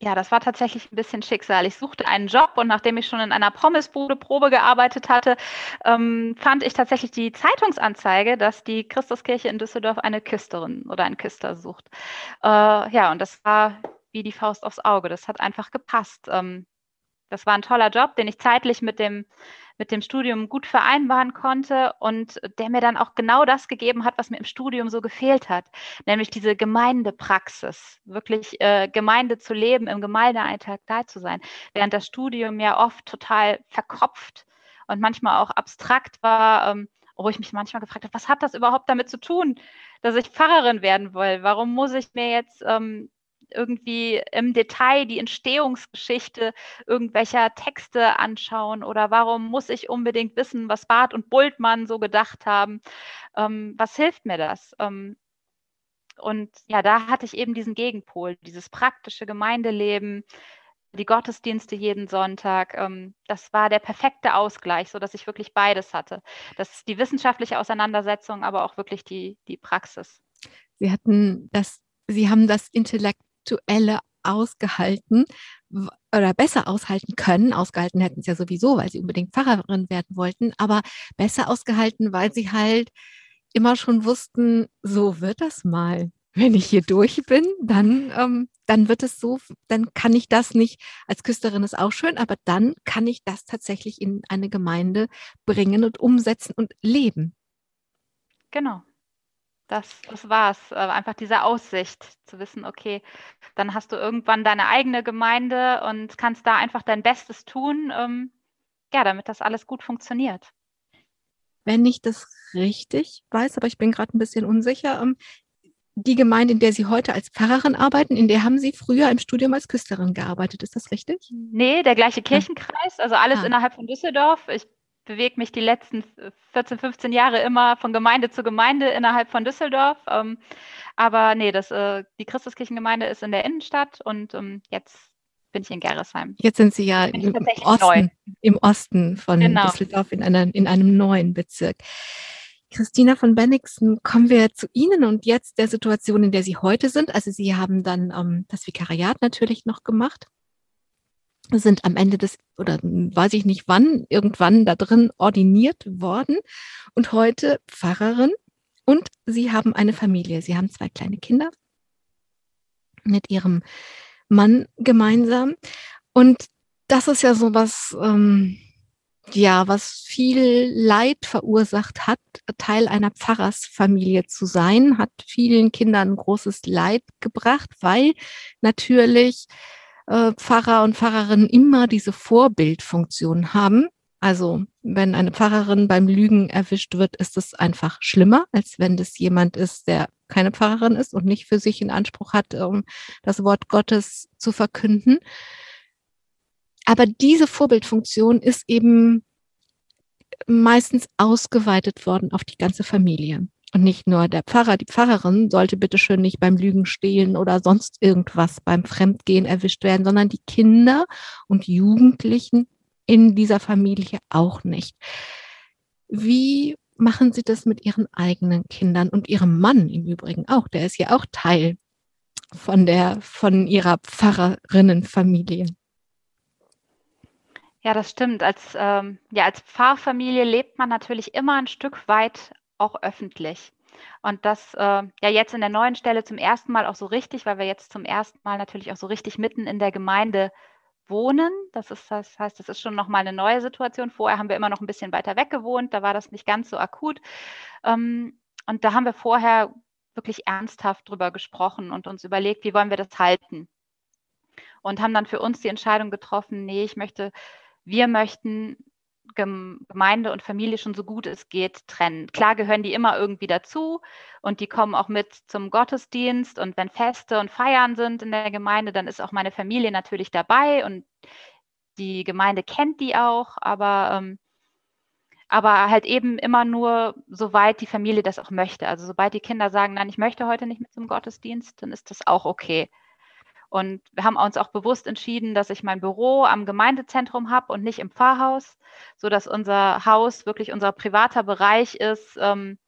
Ja, das war tatsächlich ein bisschen Schicksal. Ich suchte einen Job und nachdem ich schon in einer Pommesbude Probe gearbeitet hatte, ähm, fand ich tatsächlich die Zeitungsanzeige, dass die Christuskirche in Düsseldorf eine Küsterin oder einen Küster sucht. Äh, ja, und das war wie die Faust aufs Auge. Das hat einfach gepasst. Ähm, das war ein toller Job, den ich zeitlich mit dem mit dem Studium gut vereinbaren konnte und der mir dann auch genau das gegeben hat, was mir im Studium so gefehlt hat, nämlich diese Gemeindepraxis, wirklich äh, Gemeinde zu leben, im Gemeindealltag da zu sein, während das Studium ja oft total verkopft und manchmal auch abstrakt war, ähm, wo ich mich manchmal gefragt habe, was hat das überhaupt damit zu tun, dass ich Pfarrerin werden will? Warum muss ich mir jetzt ähm, irgendwie im Detail die Entstehungsgeschichte irgendwelcher Texte anschauen oder warum muss ich unbedingt wissen, was Barth und Bultmann so gedacht haben? Ähm, was hilft mir das? Ähm, und ja, da hatte ich eben diesen Gegenpol, dieses praktische Gemeindeleben, die Gottesdienste jeden Sonntag. Ähm, das war der perfekte Ausgleich, sodass ich wirklich beides hatte. Das die wissenschaftliche Auseinandersetzung, aber auch wirklich die, die Praxis. Sie hatten das, Sie haben das Intellekt Aktuelle ausgehalten oder besser aushalten können. Ausgehalten hätten sie ja sowieso, weil sie unbedingt Pfarrerin werden wollten, aber besser ausgehalten, weil sie halt immer schon wussten, so wird das mal. Wenn ich hier durch bin, dann, ähm, dann wird es so, dann kann ich das nicht, als Küsterin ist auch schön, aber dann kann ich das tatsächlich in eine Gemeinde bringen und umsetzen und leben. Genau das, das war's. Äh, einfach diese Aussicht zu wissen, okay, dann hast du irgendwann deine eigene Gemeinde und kannst da einfach dein Bestes tun, ähm, ja, damit das alles gut funktioniert. Wenn ich das richtig weiß, aber ich bin gerade ein bisschen unsicher, ähm, die Gemeinde, in der Sie heute als Pfarrerin arbeiten, in der haben Sie früher im Studium als Küsterin gearbeitet. Ist das richtig? Nee, der gleiche. Kirchenkreis, also alles ah. innerhalb von Düsseldorf. Ich bewege mich die letzten 14, 15 Jahre immer von Gemeinde zu Gemeinde innerhalb von Düsseldorf. Ähm, aber nee, das, äh, die Christuskirchengemeinde ist in der Innenstadt und ähm, jetzt bin ich in Gerresheim. Jetzt sind Sie ja im Osten, im Osten von genau. Düsseldorf in, einer, in einem neuen Bezirk. Christina von Bennigsen, kommen wir zu Ihnen und jetzt der Situation, in der Sie heute sind. Also Sie haben dann ähm, das Vikariat natürlich noch gemacht sind am Ende des, oder weiß ich nicht wann, irgendwann da drin ordiniert worden und heute Pfarrerin. Und sie haben eine Familie. Sie haben zwei kleine Kinder mit ihrem Mann gemeinsam. Und das ist ja so was, ähm, ja, was viel Leid verursacht hat, Teil einer Pfarrersfamilie zu sein, hat vielen Kindern großes Leid gebracht, weil natürlich äh, Pfarrer und Pfarrerinnen immer diese Vorbildfunktion haben. Also wenn eine Pfarrerin beim Lügen erwischt wird, ist es einfach schlimmer, als wenn das jemand ist, der keine Pfarrerin ist und nicht für sich in Anspruch hat, um das Wort Gottes zu verkünden. Aber diese Vorbildfunktion ist eben meistens ausgeweitet worden auf die ganze Familie. Und nicht nur der Pfarrer, die Pfarrerin sollte bitte schön nicht beim Lügen stehlen oder sonst irgendwas beim Fremdgehen erwischt werden, sondern die Kinder und Jugendlichen in dieser Familie auch nicht. Wie machen Sie das mit Ihren eigenen Kindern und Ihrem Mann im Übrigen auch? Der ist ja auch Teil von der, von Ihrer Pfarrerinnenfamilie. Ja, das stimmt. Als, ähm, ja, als Pfarrfamilie lebt man natürlich immer ein Stück weit auch öffentlich. Und das äh, ja jetzt in der neuen Stelle zum ersten Mal auch so richtig, weil wir jetzt zum ersten Mal natürlich auch so richtig mitten in der Gemeinde wohnen. Das, ist, das heißt, das ist schon nochmal eine neue Situation. Vorher haben wir immer noch ein bisschen weiter weg gewohnt, da war das nicht ganz so akut. Ähm, und da haben wir vorher wirklich ernsthaft drüber gesprochen und uns überlegt, wie wollen wir das halten. Und haben dann für uns die Entscheidung getroffen, nee, ich möchte, wir möchten Gemeinde und Familie schon so gut es geht trennen. Klar gehören die immer irgendwie dazu und die kommen auch mit zum Gottesdienst und wenn Feste und Feiern sind in der Gemeinde, dann ist auch meine Familie natürlich dabei und die Gemeinde kennt die auch, aber, ähm, aber halt eben immer nur, soweit die Familie das auch möchte. Also sobald die Kinder sagen, nein, ich möchte heute nicht mit zum Gottesdienst, dann ist das auch okay. Und wir haben uns auch bewusst entschieden, dass ich mein Büro am Gemeindezentrum habe und nicht im Pfarrhaus, sodass unser Haus wirklich unser privater Bereich ist, ähm,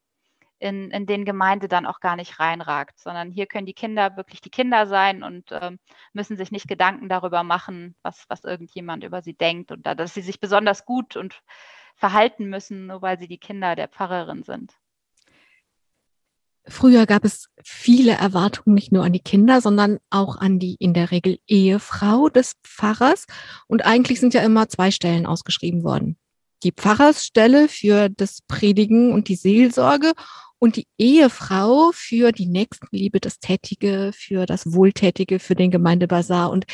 in, in den Gemeinde dann auch gar nicht reinragt, sondern hier können die Kinder wirklich die Kinder sein und ähm, müssen sich nicht Gedanken darüber machen, was, was irgendjemand über sie denkt und da, dass sie sich besonders gut und verhalten müssen, nur weil sie die Kinder der Pfarrerin sind. Früher gab es viele Erwartungen nicht nur an die Kinder, sondern auch an die in der Regel Ehefrau des Pfarrers. Und eigentlich sind ja immer zwei Stellen ausgeschrieben worden. Die Pfarrersstelle für das Predigen und die Seelsorge und die Ehefrau für die Nächstenliebe, das Tätige, für das Wohltätige, für den Gemeindebazar. Und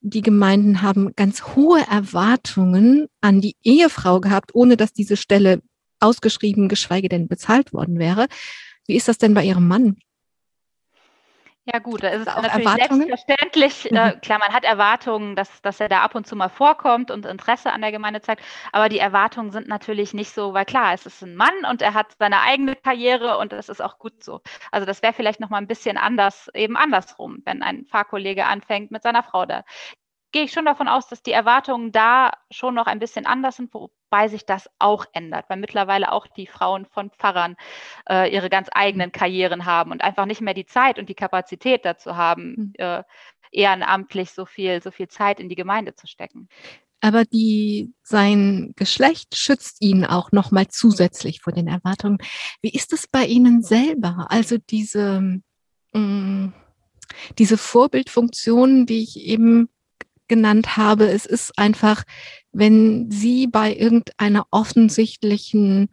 die Gemeinden haben ganz hohe Erwartungen an die Ehefrau gehabt, ohne dass diese Stelle ausgeschrieben, geschweige denn bezahlt worden wäre. Wie ist das denn bei Ihrem Mann? Ja gut, da ist es natürlich selbstverständlich. Mhm. Äh, klar, man hat Erwartungen, dass, dass er da ab und zu mal vorkommt und Interesse an der Gemeinde zeigt. Aber die Erwartungen sind natürlich nicht so, weil klar, es ist ein Mann und er hat seine eigene Karriere und es ist auch gut so. Also das wäre vielleicht noch mal ein bisschen anders, eben andersrum, wenn ein Fahrkollege anfängt mit seiner Frau da gehe ich schon davon aus, dass die Erwartungen da schon noch ein bisschen anders sind, wobei sich das auch ändert, weil mittlerweile auch die Frauen von Pfarrern äh, ihre ganz eigenen Karrieren haben und einfach nicht mehr die Zeit und die Kapazität dazu haben, mhm. äh, ehrenamtlich so viel, so viel Zeit in die Gemeinde zu stecken. Aber die, sein Geschlecht schützt ihn auch nochmal zusätzlich vor den Erwartungen. Wie ist es bei Ihnen selber? Also diese, mh, mm, diese Vorbildfunktion, die ich eben genannt habe. Es ist einfach, wenn Sie bei irgendeiner offensichtlichen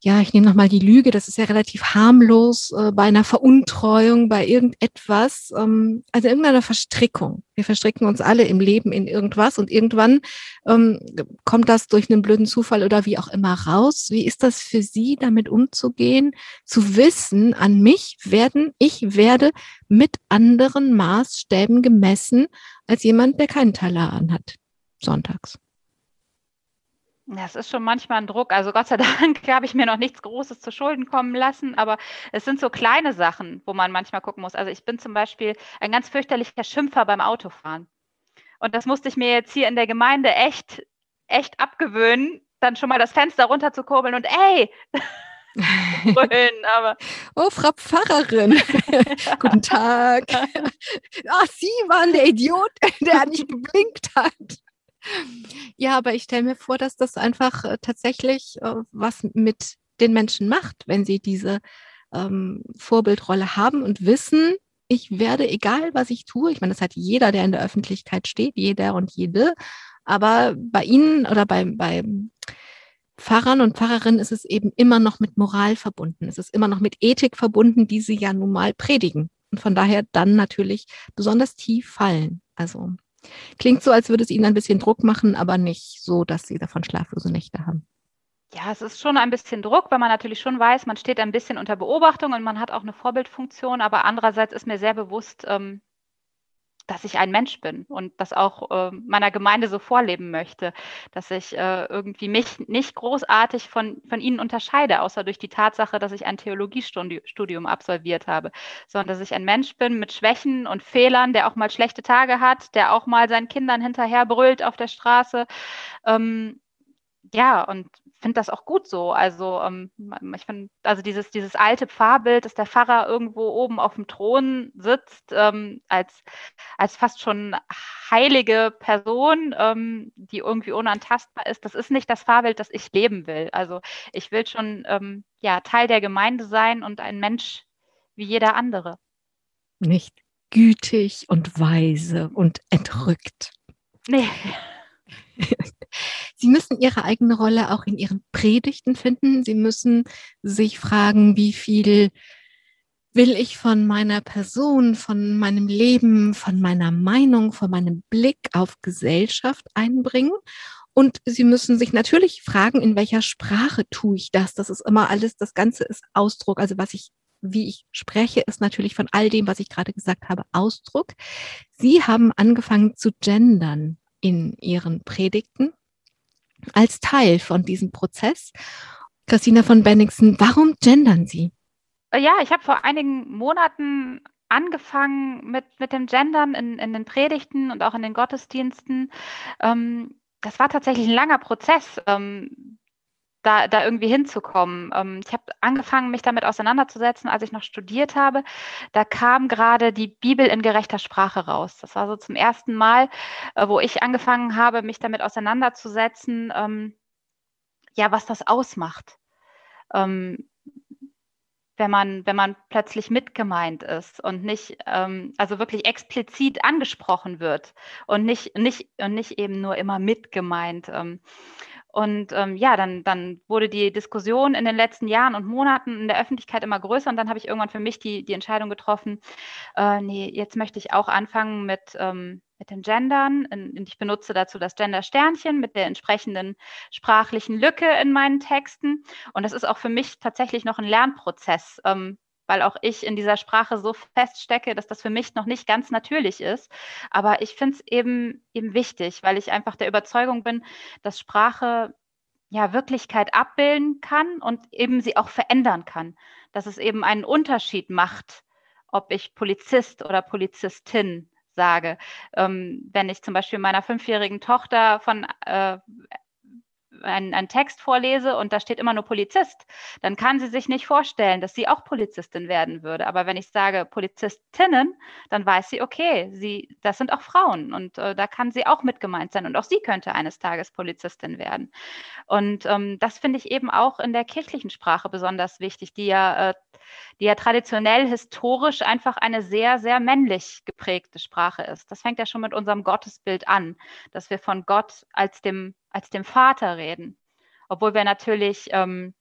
ja, ich nehme nochmal die Lüge, das ist ja relativ harmlos, äh, bei einer Veruntreuung, bei irgendetwas, ähm, also irgendeiner Verstrickung. Wir verstricken uns alle im Leben in irgendwas und irgendwann ähm, kommt das durch einen blöden Zufall oder wie auch immer raus. Wie ist das für Sie, damit umzugehen, zu wissen, an mich werden, ich werde mit anderen Maßstäben gemessen als jemand, der keinen Taler anhat, sonntags? Das ist schon manchmal ein Druck. Also Gott sei Dank habe ich mir noch nichts Großes zu Schulden kommen lassen, aber es sind so kleine Sachen, wo man manchmal gucken muss. Also ich bin zum Beispiel ein ganz fürchterlicher Schimpfer beim Autofahren. Und das musste ich mir jetzt hier in der Gemeinde echt, echt abgewöhnen, dann schon mal das Fenster runter zu kurbeln und ey, brüllen, aber. Oh, Frau Pfarrerin. Guten Tag. Ach, Sie waren der Idiot, der nicht geblinkt hat. Ja, aber ich stelle mir vor, dass das einfach äh, tatsächlich äh, was mit den Menschen macht, wenn sie diese ähm, Vorbildrolle haben und wissen, ich werde, egal was ich tue, ich meine, das hat jeder, der in der Öffentlichkeit steht, jeder und jede, aber bei Ihnen oder bei, bei Pfarrern und Pfarrerinnen ist es eben immer noch mit Moral verbunden. Es ist immer noch mit Ethik verbunden, die sie ja nun mal predigen. Und von daher dann natürlich besonders tief fallen. Also klingt so, als würde es ihnen ein bisschen Druck machen, aber nicht so, dass sie davon schlaflose Nächte haben. Ja, es ist schon ein bisschen Druck, weil man natürlich schon weiß, man steht ein bisschen unter Beobachtung und man hat auch eine Vorbildfunktion. Aber andererseits ist mir sehr bewusst, ähm, dass ich ein Mensch bin und das auch äh, meiner Gemeinde so vorleben möchte, dass ich äh, irgendwie mich nicht großartig von, von ihnen unterscheide, außer durch die Tatsache, dass ich ein Theologiestudium absolviert habe, sondern dass ich ein Mensch bin mit Schwächen und Fehlern, der auch mal schlechte Tage hat, der auch mal seinen Kindern hinterher brüllt auf der Straße. Ähm, ja, und finde das auch gut so. Also ähm, ich finde, also dieses, dieses alte Pfarrbild, dass der Pfarrer irgendwo oben auf dem Thron sitzt, ähm, als, als fast schon heilige Person, ähm, die irgendwie unantastbar ist, das ist nicht das Pfarrbild, das ich leben will. Also ich will schon ähm, ja, Teil der Gemeinde sein und ein Mensch wie jeder andere. Nicht gütig und weise und entrückt. Nee. Sie müssen Ihre eigene Rolle auch in Ihren Predigten finden. Sie müssen sich fragen, wie viel will ich von meiner Person, von meinem Leben, von meiner Meinung, von meinem Blick auf Gesellschaft einbringen. Und Sie müssen sich natürlich fragen, in welcher Sprache tue ich das? Das ist immer alles, das Ganze ist Ausdruck. Also was ich wie ich spreche, ist natürlich von all dem, was ich gerade gesagt habe, Ausdruck. Sie haben angefangen zu gendern in Ihren Predigten als Teil von diesem Prozess. Christina von Benningsen, warum gendern Sie? Ja, ich habe vor einigen Monaten angefangen mit, mit dem Gendern in, in den Predigten und auch in den Gottesdiensten. Ähm, das war tatsächlich ein langer Prozess. Ähm, da, da irgendwie hinzukommen. Ähm, ich habe angefangen, mich damit auseinanderzusetzen, als ich noch studiert habe. Da kam gerade die Bibel in gerechter Sprache raus. Das war so zum ersten Mal, äh, wo ich angefangen habe, mich damit auseinanderzusetzen, ähm, ja, was das ausmacht. Ähm, wenn man, wenn man plötzlich mitgemeint ist und nicht, ähm, also wirklich explizit angesprochen wird und nicht, nicht, und nicht eben nur immer mitgemeint. Ähm, und ähm, ja, dann, dann wurde die Diskussion in den letzten Jahren und Monaten in der Öffentlichkeit immer größer und dann habe ich irgendwann für mich die, die Entscheidung getroffen, äh, nee, jetzt möchte ich auch anfangen mit, ähm, mit den Gendern. Und ich benutze dazu das Gender-Sternchen mit der entsprechenden sprachlichen Lücke in meinen Texten. Und das ist auch für mich tatsächlich noch ein Lernprozess. Ähm, weil auch ich in dieser Sprache so feststecke, dass das für mich noch nicht ganz natürlich ist. Aber ich finde es eben, eben wichtig, weil ich einfach der Überzeugung bin, dass Sprache ja Wirklichkeit abbilden kann und eben sie auch verändern kann. Dass es eben einen Unterschied macht, ob ich Polizist oder Polizistin sage. Ähm, wenn ich zum Beispiel meiner fünfjährigen Tochter von äh, einen, einen Text vorlese und da steht immer nur Polizist, dann kann sie sich nicht vorstellen, dass sie auch Polizistin werden würde. Aber wenn ich sage Polizistinnen, dann weiß sie, okay, sie, das sind auch Frauen und äh, da kann sie auch mit gemeint sein und auch sie könnte eines Tages Polizistin werden. Und ähm, das finde ich eben auch in der kirchlichen Sprache besonders wichtig, die ja, äh, die ja traditionell historisch einfach eine sehr, sehr männlich geprägte Sprache ist. Das fängt ja schon mit unserem Gottesbild an, dass wir von Gott als dem als dem Vater reden. Obwohl wir natürlich ähm,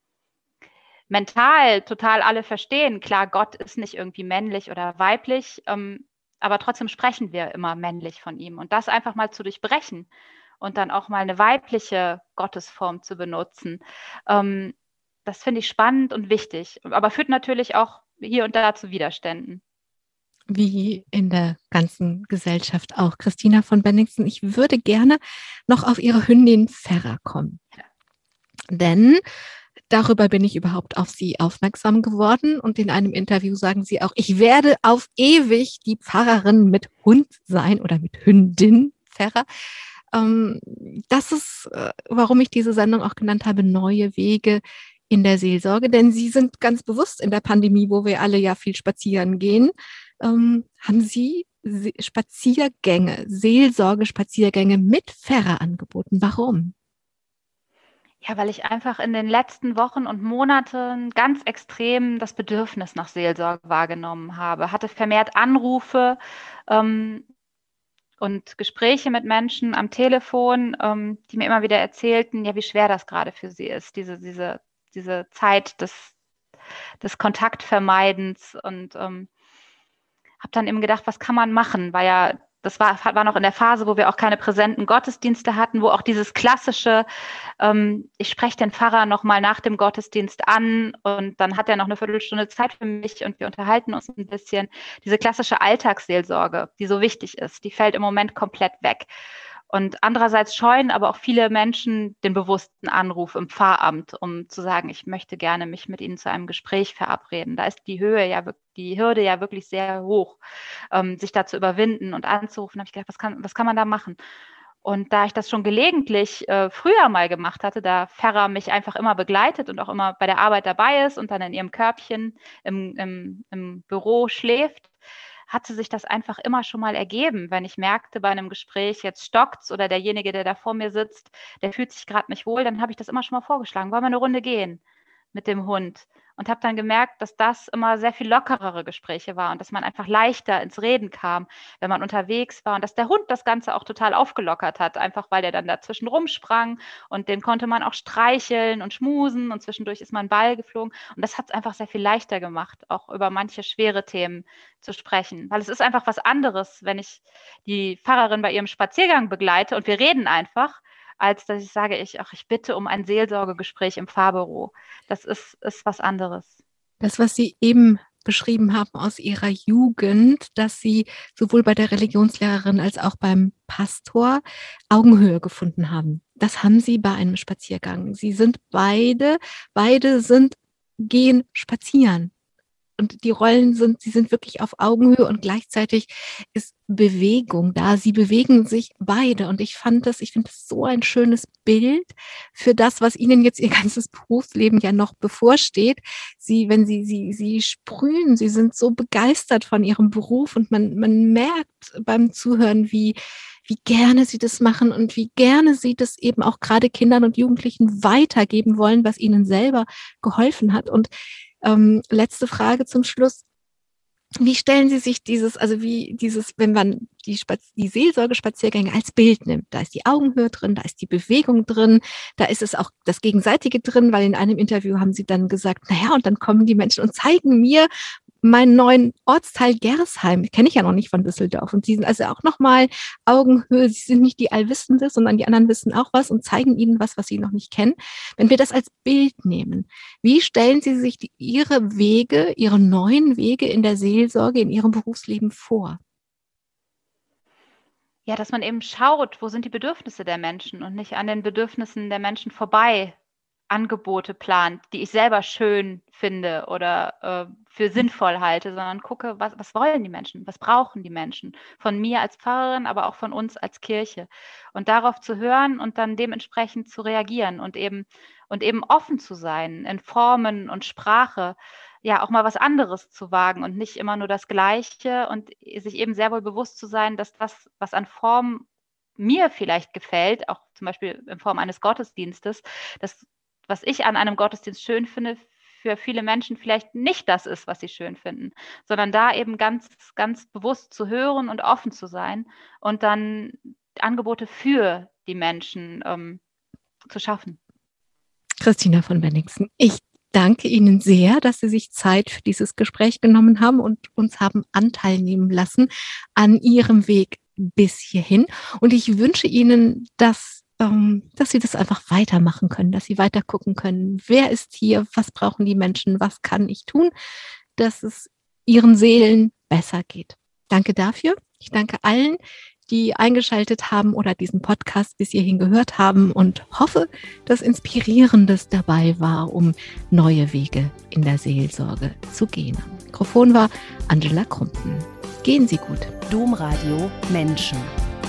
mental total alle verstehen, klar, Gott ist nicht irgendwie männlich oder weiblich, ähm, aber trotzdem sprechen wir immer männlich von ihm. Und das einfach mal zu durchbrechen und dann auch mal eine weibliche Gottesform zu benutzen, ähm, das finde ich spannend und wichtig, aber führt natürlich auch hier und da zu Widerständen wie in der ganzen Gesellschaft auch. Christina von Benningsen, ich würde gerne noch auf Ihre Hündin Ferra kommen. Denn darüber bin ich überhaupt auf Sie aufmerksam geworden und in einem Interview sagen Sie auch, ich werde auf ewig die Pfarrerin mit Hund sein oder mit Hündin Ferra. Ähm, das ist, äh, warum ich diese Sendung auch genannt habe, neue Wege in der Seelsorge? Denn Sie sind ganz bewusst in der Pandemie, wo wir alle ja viel spazieren gehen. Ähm, haben Sie Spaziergänge, Seelsorge-Spaziergänge mit Pfarrer angeboten? Warum? Ja, weil ich einfach in den letzten Wochen und Monaten ganz extrem das Bedürfnis nach Seelsorge wahrgenommen habe, hatte vermehrt Anrufe ähm, und Gespräche mit Menschen am Telefon, ähm, die mir immer wieder erzählten, ja, wie schwer das gerade für sie ist, diese, diese, diese Zeit des, des Kontaktvermeidens und ähm, habe dann eben gedacht, was kann man machen, weil ja das war, war noch in der Phase, wo wir auch keine präsenten Gottesdienste hatten, wo auch dieses klassische, ähm, ich spreche den Pfarrer nochmal nach dem Gottesdienst an und dann hat er noch eine Viertelstunde Zeit für mich und wir unterhalten uns ein bisschen. Diese klassische Alltagsseelsorge, die so wichtig ist, die fällt im Moment komplett weg. Und andererseits scheuen aber auch viele Menschen den bewussten Anruf im Pfarramt, um zu sagen, ich möchte gerne mich mit Ihnen zu einem Gespräch verabreden. Da ist die Höhe ja, die Hürde ja wirklich sehr hoch, ähm, sich da zu überwinden und anzurufen. Da habe ich gedacht, was kann, was kann man da machen? Und da ich das schon gelegentlich äh, früher mal gemacht hatte, da Ferrer mich einfach immer begleitet und auch immer bei der Arbeit dabei ist und dann in ihrem Körbchen im, im, im Büro schläft, hatte sich das einfach immer schon mal ergeben, wenn ich merkte bei einem Gespräch, jetzt stockt's oder derjenige, der da vor mir sitzt, der fühlt sich gerade nicht wohl, dann habe ich das immer schon mal vorgeschlagen. Wollen wir eine Runde gehen mit dem Hund? und habe dann gemerkt, dass das immer sehr viel lockerere Gespräche war und dass man einfach leichter ins Reden kam, wenn man unterwegs war und dass der Hund das Ganze auch total aufgelockert hat, einfach weil er dann dazwischen rumsprang und den konnte man auch streicheln und schmusen und zwischendurch ist man Ball geflogen und das hat es einfach sehr viel leichter gemacht, auch über manche schwere Themen zu sprechen, weil es ist einfach was anderes, wenn ich die Pfarrerin bei ihrem Spaziergang begleite und wir reden einfach, als dass ich sage, ich, ach, ich bitte um ein Seelsorgegespräch im Fahrbüro. Das ist, ist was anderes. Das, was Sie eben beschrieben haben aus Ihrer Jugend, dass Sie sowohl bei der Religionslehrerin als auch beim Pastor Augenhöhe gefunden haben. Das haben Sie bei einem Spaziergang. Sie sind beide, beide sind gehen spazieren und die Rollen sind, sie sind wirklich auf Augenhöhe und gleichzeitig ist Bewegung da. Sie bewegen sich beide und ich fand das, ich finde das so ein schönes Bild für das, was Ihnen jetzt Ihr ganzes Berufsleben ja noch bevorsteht. Sie, wenn Sie, Sie, Sie sprühen, Sie sind so begeistert von Ihrem Beruf und man, man merkt beim Zuhören, wie, wie gerne sie das machen und wie gerne sie das eben auch gerade Kindern und Jugendlichen weitergeben wollen, was ihnen selber geholfen hat. Und ähm, letzte Frage zum Schluss. Wie stellen Sie sich dieses, also wie dieses, wenn man die, Spaz die Seelsorgespaziergänge als Bild nimmt, da ist die Augenhöhe drin, da ist die Bewegung drin, da ist es auch das Gegenseitige drin, weil in einem Interview haben Sie dann gesagt, naja, und dann kommen die Menschen und zeigen mir, meinen neuen Ortsteil Gersheim, kenne ich ja noch nicht von Düsseldorf. Und die sind also auch nochmal Augenhöhe. Sie sind nicht die Allwissende, sondern die anderen wissen auch was und zeigen ihnen was, was sie noch nicht kennen. Wenn wir das als Bild nehmen, wie stellen Sie sich die, Ihre Wege, Ihre neuen Wege in der Seelsorge, in Ihrem Berufsleben vor? Ja, dass man eben schaut, wo sind die Bedürfnisse der Menschen und nicht an den Bedürfnissen der Menschen vorbei Angebote plant, die ich selber schön finde oder äh, für sinnvoll halte, sondern gucke, was, was wollen die Menschen, was brauchen die Menschen von mir als Pfarrerin, aber auch von uns als Kirche. Und darauf zu hören und dann dementsprechend zu reagieren und eben, und eben offen zu sein in Formen und Sprache, ja, auch mal was anderes zu wagen und nicht immer nur das Gleiche und sich eben sehr wohl bewusst zu sein, dass das, was an Form mir vielleicht gefällt, auch zum Beispiel in Form eines Gottesdienstes, dass was ich an einem Gottesdienst schön finde, für viele Menschen vielleicht nicht das ist, was sie schön finden, sondern da eben ganz, ganz bewusst zu hören und offen zu sein und dann Angebote für die Menschen ähm, zu schaffen. Christina von Benningsen, ich danke Ihnen sehr, dass Sie sich Zeit für dieses Gespräch genommen haben und uns haben Anteil nehmen lassen an Ihrem Weg bis hierhin. Und ich wünsche Ihnen, dass dass sie das einfach weitermachen können, dass sie weiter gucken können, wer ist hier, was brauchen die Menschen, was kann ich tun, dass es ihren Seelen besser geht. Danke dafür. Ich danke allen, die eingeschaltet haben oder diesen Podcast bis hierhin gehört haben und hoffe, dass Inspirierendes dabei war, um neue Wege in der Seelsorge zu gehen. Mikrofon war Angela Krumpen. Gehen Sie gut. Domradio Menschen.